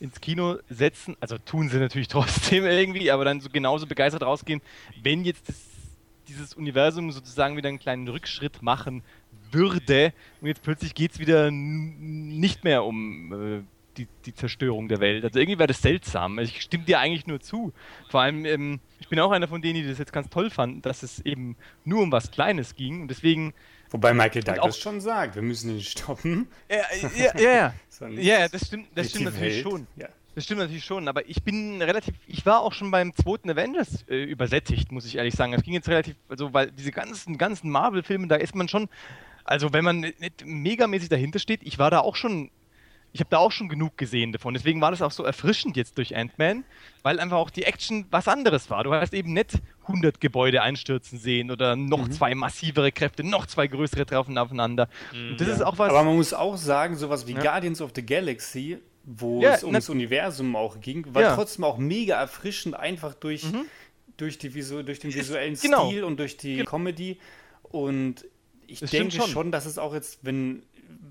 ins Kino setzen, also tun sie natürlich [LAUGHS] trotzdem irgendwie, aber dann so genauso begeistert rausgehen, wenn jetzt das, dieses Universum sozusagen wieder einen kleinen Rückschritt machen würde und jetzt plötzlich geht es wieder nicht mehr um äh, die, die Zerstörung der Welt. Also irgendwie wäre das seltsam. Also ich stimme dir eigentlich nur zu. Vor allem, ähm, ich bin auch einer von denen, die das jetzt ganz toll fanden, dass es eben nur um was Kleines ging und deswegen. Wobei Michael Douglas schon sagt, wir müssen ihn stoppen. Ja, ja, ja. [LAUGHS] ja. ja das stimmt, das stimmt natürlich Welt. schon. Ja. Das stimmt natürlich schon, aber ich bin relativ, ich war auch schon beim zweiten Avengers äh, übersättigt, muss ich ehrlich sagen. Es ging jetzt relativ, also weil diese ganzen, ganzen Marvel-Filme, da ist man schon, also wenn man nicht megamäßig dahinter steht, ich war da auch schon ich habe da auch schon genug gesehen davon. Deswegen war das auch so erfrischend jetzt durch Ant-Man, weil einfach auch die Action was anderes war. Du hast eben nicht 100 Gebäude einstürzen sehen oder noch mhm. zwei massivere Kräfte, noch zwei größere treffen aufeinander. Mhm, das ja. ist auch was. Aber man muss auch sagen, sowas wie ja. Guardians of the Galaxy, wo ja, es um das Universum auch ging, war trotzdem auch mega erfrischend, einfach durch, mhm. durch, die Visu durch den visuellen genau. Stil und durch die genau. Comedy. Und ich das denke schon. schon, dass es auch jetzt, wenn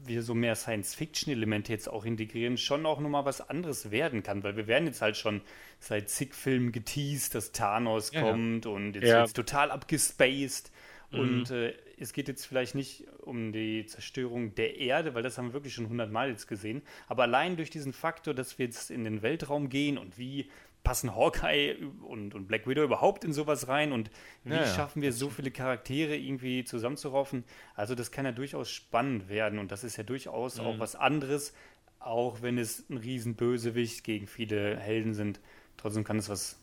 wir so mehr Science-Fiction-Elemente jetzt auch integrieren, schon auch nochmal was anderes werden kann, weil wir werden jetzt halt schon seit zig Filmen geteased, dass Thanos ja, kommt ja. und jetzt ja. wird total abgespaced mhm. und äh, es geht jetzt vielleicht nicht um die Zerstörung der Erde, weil das haben wir wirklich schon hundertmal jetzt gesehen, aber allein durch diesen Faktor, dass wir jetzt in den Weltraum gehen und wie passen Hawkeye und, und Black Widow überhaupt in sowas rein und wie ja, schaffen wir so viele Charaktere irgendwie zusammenzuraufen? Also das kann ja durchaus spannend werden und das ist ja durchaus mhm. auch was anderes, auch wenn es ein Riesenbösewicht gegen viele Helden sind. Trotzdem kann es was,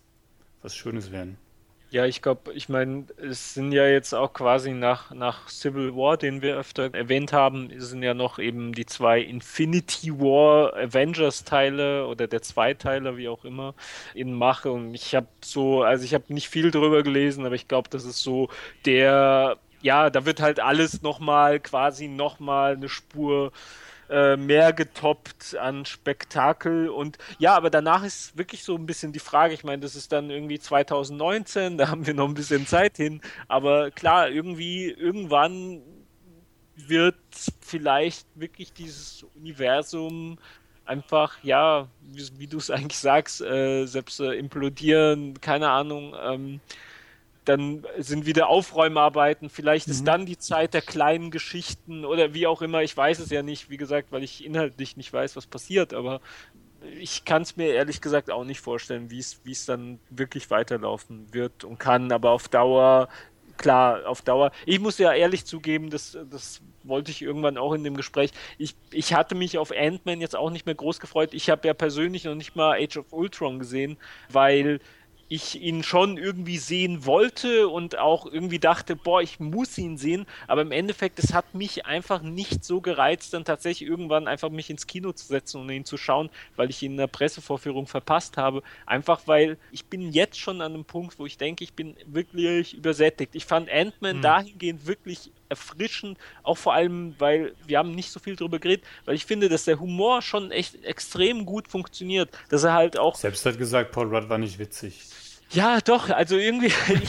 was Schönes werden. Ja, ich glaube, ich meine, es sind ja jetzt auch quasi nach, nach Civil War, den wir öfter erwähnt haben, sind ja noch eben die zwei Infinity War Avengers-Teile oder der Zweiteiler, wie auch immer, in Mache. Und ich habe so, also ich habe nicht viel drüber gelesen, aber ich glaube, das ist so der, ja, da wird halt alles nochmal, quasi nochmal eine Spur äh, mehr getoppt an Spektakel. Und ja, aber danach ist wirklich so ein bisschen die Frage, ich meine, das ist dann irgendwie 2019, da haben wir noch ein bisschen Zeit hin, aber klar, irgendwie, irgendwann wird vielleicht wirklich dieses Universum einfach, ja, wie, wie du es eigentlich sagst, äh, selbst äh, implodieren, keine Ahnung, ähm, dann sind wieder Aufräumarbeiten, vielleicht mhm. ist dann die Zeit der kleinen Geschichten oder wie auch immer, ich weiß es ja nicht, wie gesagt, weil ich inhaltlich nicht weiß, was passiert, aber ich kann es mir ehrlich gesagt auch nicht vorstellen, wie es dann wirklich weiterlaufen wird und kann, aber auf Dauer, klar, auf Dauer. Ich muss ja ehrlich zugeben, das, das wollte ich irgendwann auch in dem Gespräch. Ich, ich hatte mich auf Ant-Man jetzt auch nicht mehr groß gefreut. Ich habe ja persönlich noch nicht mal Age of Ultron gesehen, weil ich ihn schon irgendwie sehen wollte und auch irgendwie dachte, boah, ich muss ihn sehen, aber im Endeffekt, es hat mich einfach nicht so gereizt, dann tatsächlich irgendwann einfach mich ins Kino zu setzen und ihn zu schauen, weil ich ihn in der Pressevorführung verpasst habe. Einfach weil ich bin jetzt schon an einem Punkt, wo ich denke, ich bin wirklich übersättigt. Ich fand Ant-Man hm. dahingehend wirklich erfrischend, auch vor allem, weil wir haben nicht so viel darüber geredet, weil ich finde, dass der Humor schon echt extrem gut funktioniert, dass er halt auch... Selbst hat gesagt, Paul Rudd war nicht witzig. Ja, doch, also irgendwie, [LAUGHS] ich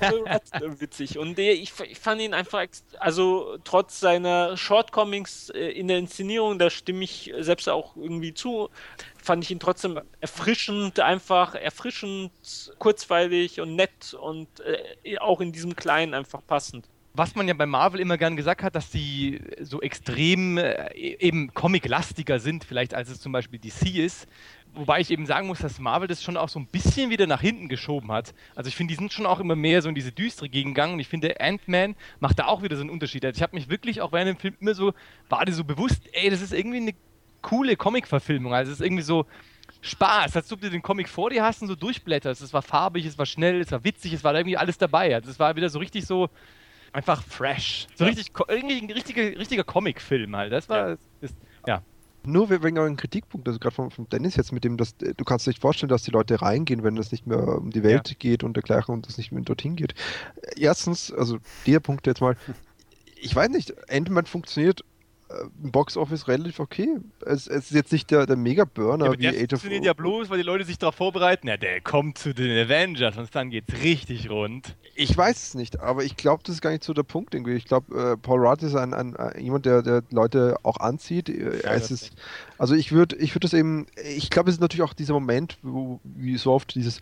fand witzig. Und ich, ich, fand ihn einfach, also trotz seiner Shortcomings äh, in der Inszenierung, da stimme ich selbst auch irgendwie zu, fand ich ihn trotzdem erfrischend, einfach erfrischend, kurzweilig und nett und äh, auch in diesem Kleinen einfach passend was man ja bei Marvel immer gern gesagt hat, dass sie so extrem äh, eben comic-lastiger sind, vielleicht als es zum Beispiel DC ist. Wobei ich eben sagen muss, dass Marvel das schon auch so ein bisschen wieder nach hinten geschoben hat. Also ich finde, die sind schon auch immer mehr so in diese düstere gegangen und ich finde, Ant-Man macht da auch wieder so einen Unterschied. Also ich habe mich wirklich auch während dem Film immer so, war so bewusst, ey, das ist irgendwie eine coole Comic-Verfilmung. Also es ist irgendwie so, Spaß, als ob du den Comic vor dir hast und so durchblätterst. Es war farbig, es war schnell, es war witzig, es war irgendwie alles dabei. Also es war wieder so richtig so, einfach fresh. So ja. richtig, irgendwie ein richtiger, richtiger Comic-Film halt. Das war, ja. Ist. Nur wegen euren Kritikpunkt, also gerade von, von, Dennis jetzt mit dem, dass du kannst dir nicht vorstellen, dass die Leute reingehen, wenn es nicht mehr um die Welt ja. geht und dergleichen und es nicht mehr dorthin geht. Erstens, also der Punkt jetzt mal, ich weiß nicht, Endman funktioniert äh, Box Office relativ okay. Es, es, ist jetzt nicht der, der Mega-Burner ja, wie Age of funktioniert ja bloß, weil die Leute sich darauf vorbereiten, ja, der kommt zu den Avengers und dann geht's richtig rund. Ich weiß es nicht, aber ich glaube, das ist gar nicht so der Punkt irgendwie. Ich glaube, äh, Paul Rudd ist ein, ein, ein, jemand, der, der Leute auch anzieht. Äh, ja, ist, also ich würde ich würd das eben, ich glaube, es ist natürlich auch dieser Moment, wo, wie so oft dieses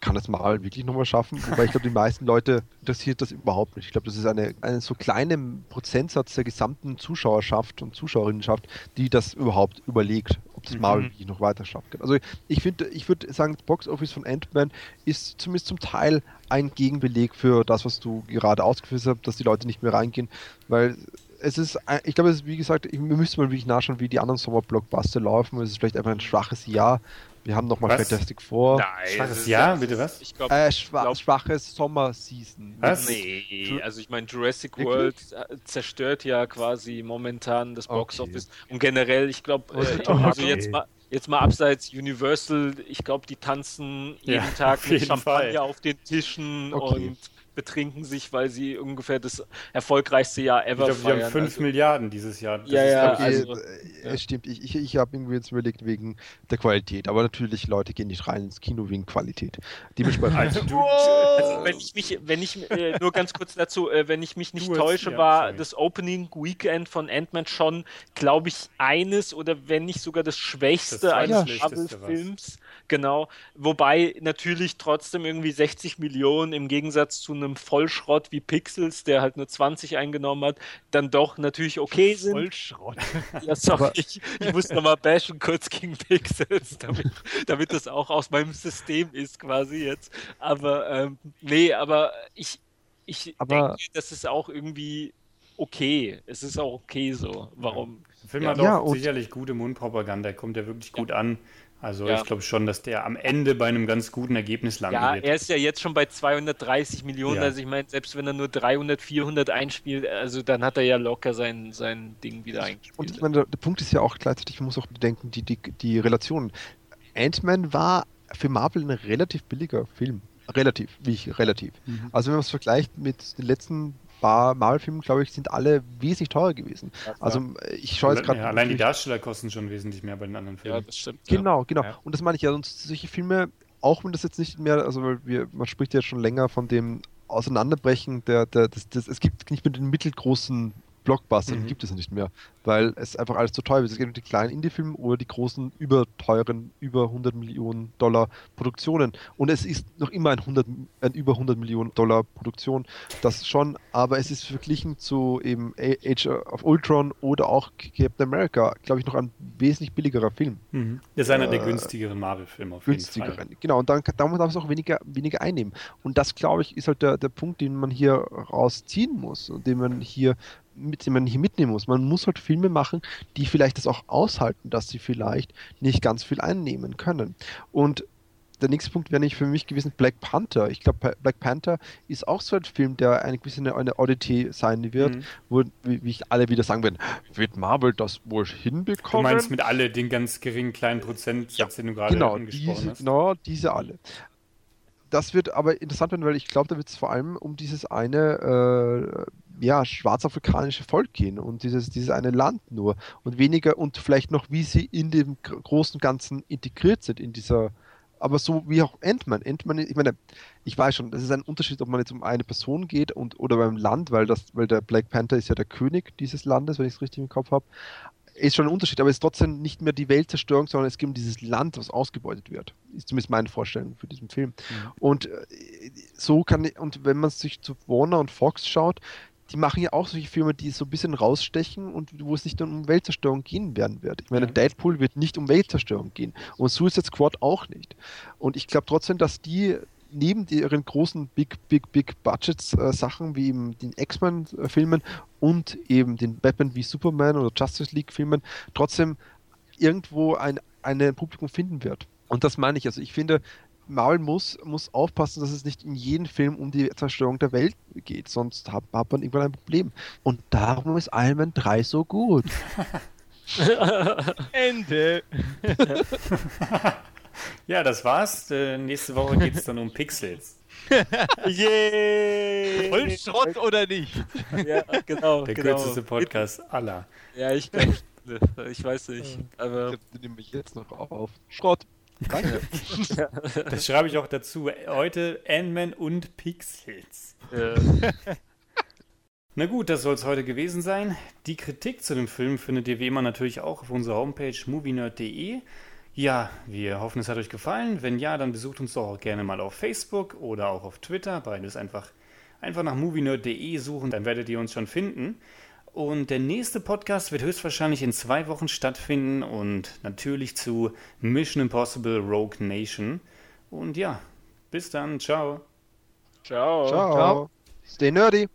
kann das mal wirklich nochmal schaffen? Wobei ich glaube, die meisten Leute interessiert das überhaupt nicht. Ich glaube, das ist eine, eine so kleine Prozentsatz der gesamten Zuschauerschaft und Zuschauerinnenschaft, die das überhaupt überlegt, ob das Marvel mhm. wirklich noch weiter schafft. Also ich finde, ich würde sagen, das Box-Office von Ant-Man ist zumindest zum Teil ein Gegenbeleg für das, was du gerade ausgeführt hast, dass die Leute nicht mehr reingehen, weil es ist, ich glaube, es ist, wie gesagt, wir müssen mal wirklich nachschauen, wie die anderen Sommer-Blockbuster laufen. Es ist vielleicht einfach ein schwaches Jahr. Wir haben nochmal Fantastic Four. Nein, schwaches Jahr, bitte was? Ich glaub, äh, schwa glaub, schwaches Sommer-Season. Was? Nee, also ich meine, Jurassic World zerstört ja quasi momentan das Box Office. Okay. Und generell, ich glaube, äh, also jetzt mal, jetzt mal abseits Universal, ich glaube, die tanzen jeden ja, Tag mit Champagner Fall. auf den Tischen okay. und betrinken sich, weil sie ungefähr das erfolgreichste Jahr ever ich glaub, feiern. Wir haben 5 also, Milliarden dieses Jahr. Das ja, ja, okay, also, ja. stimmt. Ich, ich, ich habe irgendwie jetzt überlegt wegen der Qualität. Aber natürlich, Leute gehen nicht rein ins Kino wegen Qualität. Dementsprechend. [LAUGHS] Also, du, also, wenn ich mich, wenn ich, äh, nur ganz kurz dazu, äh, wenn ich mich nicht täusche, ja, war sorry. das Opening Weekend von Ant-Man schon, glaube ich, eines oder wenn nicht sogar das schwächste das eines Marvel-Films. Genau. Wobei natürlich trotzdem irgendwie 60 Millionen im Gegensatz zu einem Vollschrott wie Pixels, der halt nur 20 eingenommen hat, dann doch natürlich okay sind. Vollschrott. [LAUGHS] Ja, sorry, ich, ich muss nochmal bashen kurz gegen Pixels, damit, damit das auch aus meinem System ist quasi jetzt. Aber ähm, nee, aber ich, ich aber denke, das ist auch irgendwie okay. Es ist auch okay so. Warum? Der Film ja. hat auch ja, sicherlich gute Mundpropaganda, kommt ja wirklich gut an. Also ja. ich glaube schon, dass der am Ende bei einem ganz guten Ergebnis landen ja, wird. Ja, er ist ja jetzt schon bei 230 Millionen. Ja. Also ich meine, selbst wenn er nur 300, 400 einspielt, also dann hat er ja locker sein, sein Ding wieder eingespielt. Und ich meine, der, der Punkt ist ja auch gleichzeitig, man muss auch bedenken, die, die, die Relation. Ant-Man war für Marvel ein relativ billiger Film. Relativ, wie ich, relativ. Mhm. Also wenn man es vergleicht mit den letzten paar Marvel-Filmen, glaube ich, sind alle wesentlich teurer gewesen. Ja, also ich schaue jetzt gerade. Ja, allein die Darsteller kosten schon wesentlich mehr bei den anderen Filmen. Ja, das stimmt. Genau, genau. Ja. Und das meine ich ja. Und solche Filme, auch wenn das jetzt nicht mehr, also weil wir, man spricht ja schon länger von dem Auseinanderbrechen der, der das, das, es gibt nicht mehr den mittelgroßen Blockbuster, mhm. gibt es ja nicht mehr, weil es einfach alles zu teuer ist. Es geht um die kleinen Indie-Filme oder die großen, überteuren, über 100 Millionen Dollar Produktionen. Und es ist noch immer ein, 100, ein über 100 Millionen Dollar Produktion, das schon, aber es ist verglichen zu eben Age of Ultron oder auch Captain America, glaube ich, noch ein wesentlich billigerer Film. Mhm. Das ist einer äh, der günstigeren Marvel-Filme auf jeden Fall. Genau, und dann darf man es auch weniger, weniger einnehmen. Und das, glaube ich, ist halt der, der Punkt, den man hier rausziehen muss und den man hier mit dem man hier mitnehmen muss. Man muss halt Filme machen, die vielleicht das auch aushalten, dass sie vielleicht nicht ganz viel einnehmen können. Und der nächste Punkt wäre nicht für mich gewesen Black Panther. Ich glaube, Black Panther ist auch so ein Film, der ein bisschen eine, eine Oddity sein wird, mhm. wo, wie, wie, ich alle wieder sagen werden, wird Marvel das wohl hinbekommen? Du meinst mit alle den ganz geringen kleinen Prozentsatz, ja, den du gerade genau, angesprochen diese, hast? Genau, diese alle. Das wird aber interessant werden, weil ich glaube, da wird es vor allem um dieses eine äh, ja, schwarzafrikanische Volk gehen und dieses, dieses eine Land nur und weniger und vielleicht noch, wie sie in dem großen Ganzen integriert sind in dieser aber so wie auch Ant-Man. Ant-Man, ich meine, ich weiß schon, das ist ein Unterschied, ob man jetzt um eine Person geht und oder beim Land, weil das, weil der Black Panther ist ja der König dieses Landes, wenn ich es richtig im Kopf habe. Ist schon ein Unterschied, aber es ist trotzdem nicht mehr die Weltzerstörung, sondern es geht um dieses Land, was ausgebeutet wird. Ist zumindest meine Vorstellung für diesen Film. Mhm. Und äh, so kann, und wenn man sich zu Warner und Fox schaut, die machen ja auch solche Filme, die so ein bisschen rausstechen und wo es nicht um Weltzerstörung gehen werden wird. Ich meine, ja. Deadpool wird nicht um Weltzerstörung gehen und Suicide Squad auch nicht. Und ich glaube trotzdem, dass die neben ihren großen Big, Big, Big Budgets äh, Sachen wie eben den X-Men-Filmen und eben den Batman wie Superman oder Justice League-Filmen trotzdem irgendwo ein, ein Publikum finden wird. Und das meine ich. Also ich finde, Marvel muss, muss aufpassen, dass es nicht in jedem Film um die Zerstörung der Welt geht, sonst hat, hat man irgendwann ein Problem. Und darum ist Iron Man 3 so gut. [LAUGHS] [LAUGHS] Ende. [LAUGHS] [LAUGHS] ja, das war's. Äh, nächste Woche geht es dann um Pixels. [LAUGHS] Yay! Voll Schrott oder nicht? Ja, genau. Der genau. kürzeste Podcast aller. Ja, ich, [LAUGHS] ich weiß nicht. Aber. Ich nehme mich jetzt noch auf. Schrott. Danke. Das schreibe ich auch dazu. Heute Ant-Man und Pixels. Ja. Na gut, das soll es heute gewesen sein. Die Kritik zu dem Film findet ihr wie immer natürlich auch auf unserer Homepage movienerd.de. Ja, wir hoffen, es hat euch gefallen. Wenn ja, dann besucht uns doch auch gerne mal auf Facebook oder auch auf Twitter. Beides einfach, einfach nach movienerd.de suchen, dann werdet ihr uns schon finden. Und der nächste Podcast wird höchstwahrscheinlich in zwei Wochen stattfinden und natürlich zu Mission Impossible Rogue Nation. Und ja, bis dann. Ciao. Ciao. Ciao. Stay nerdy.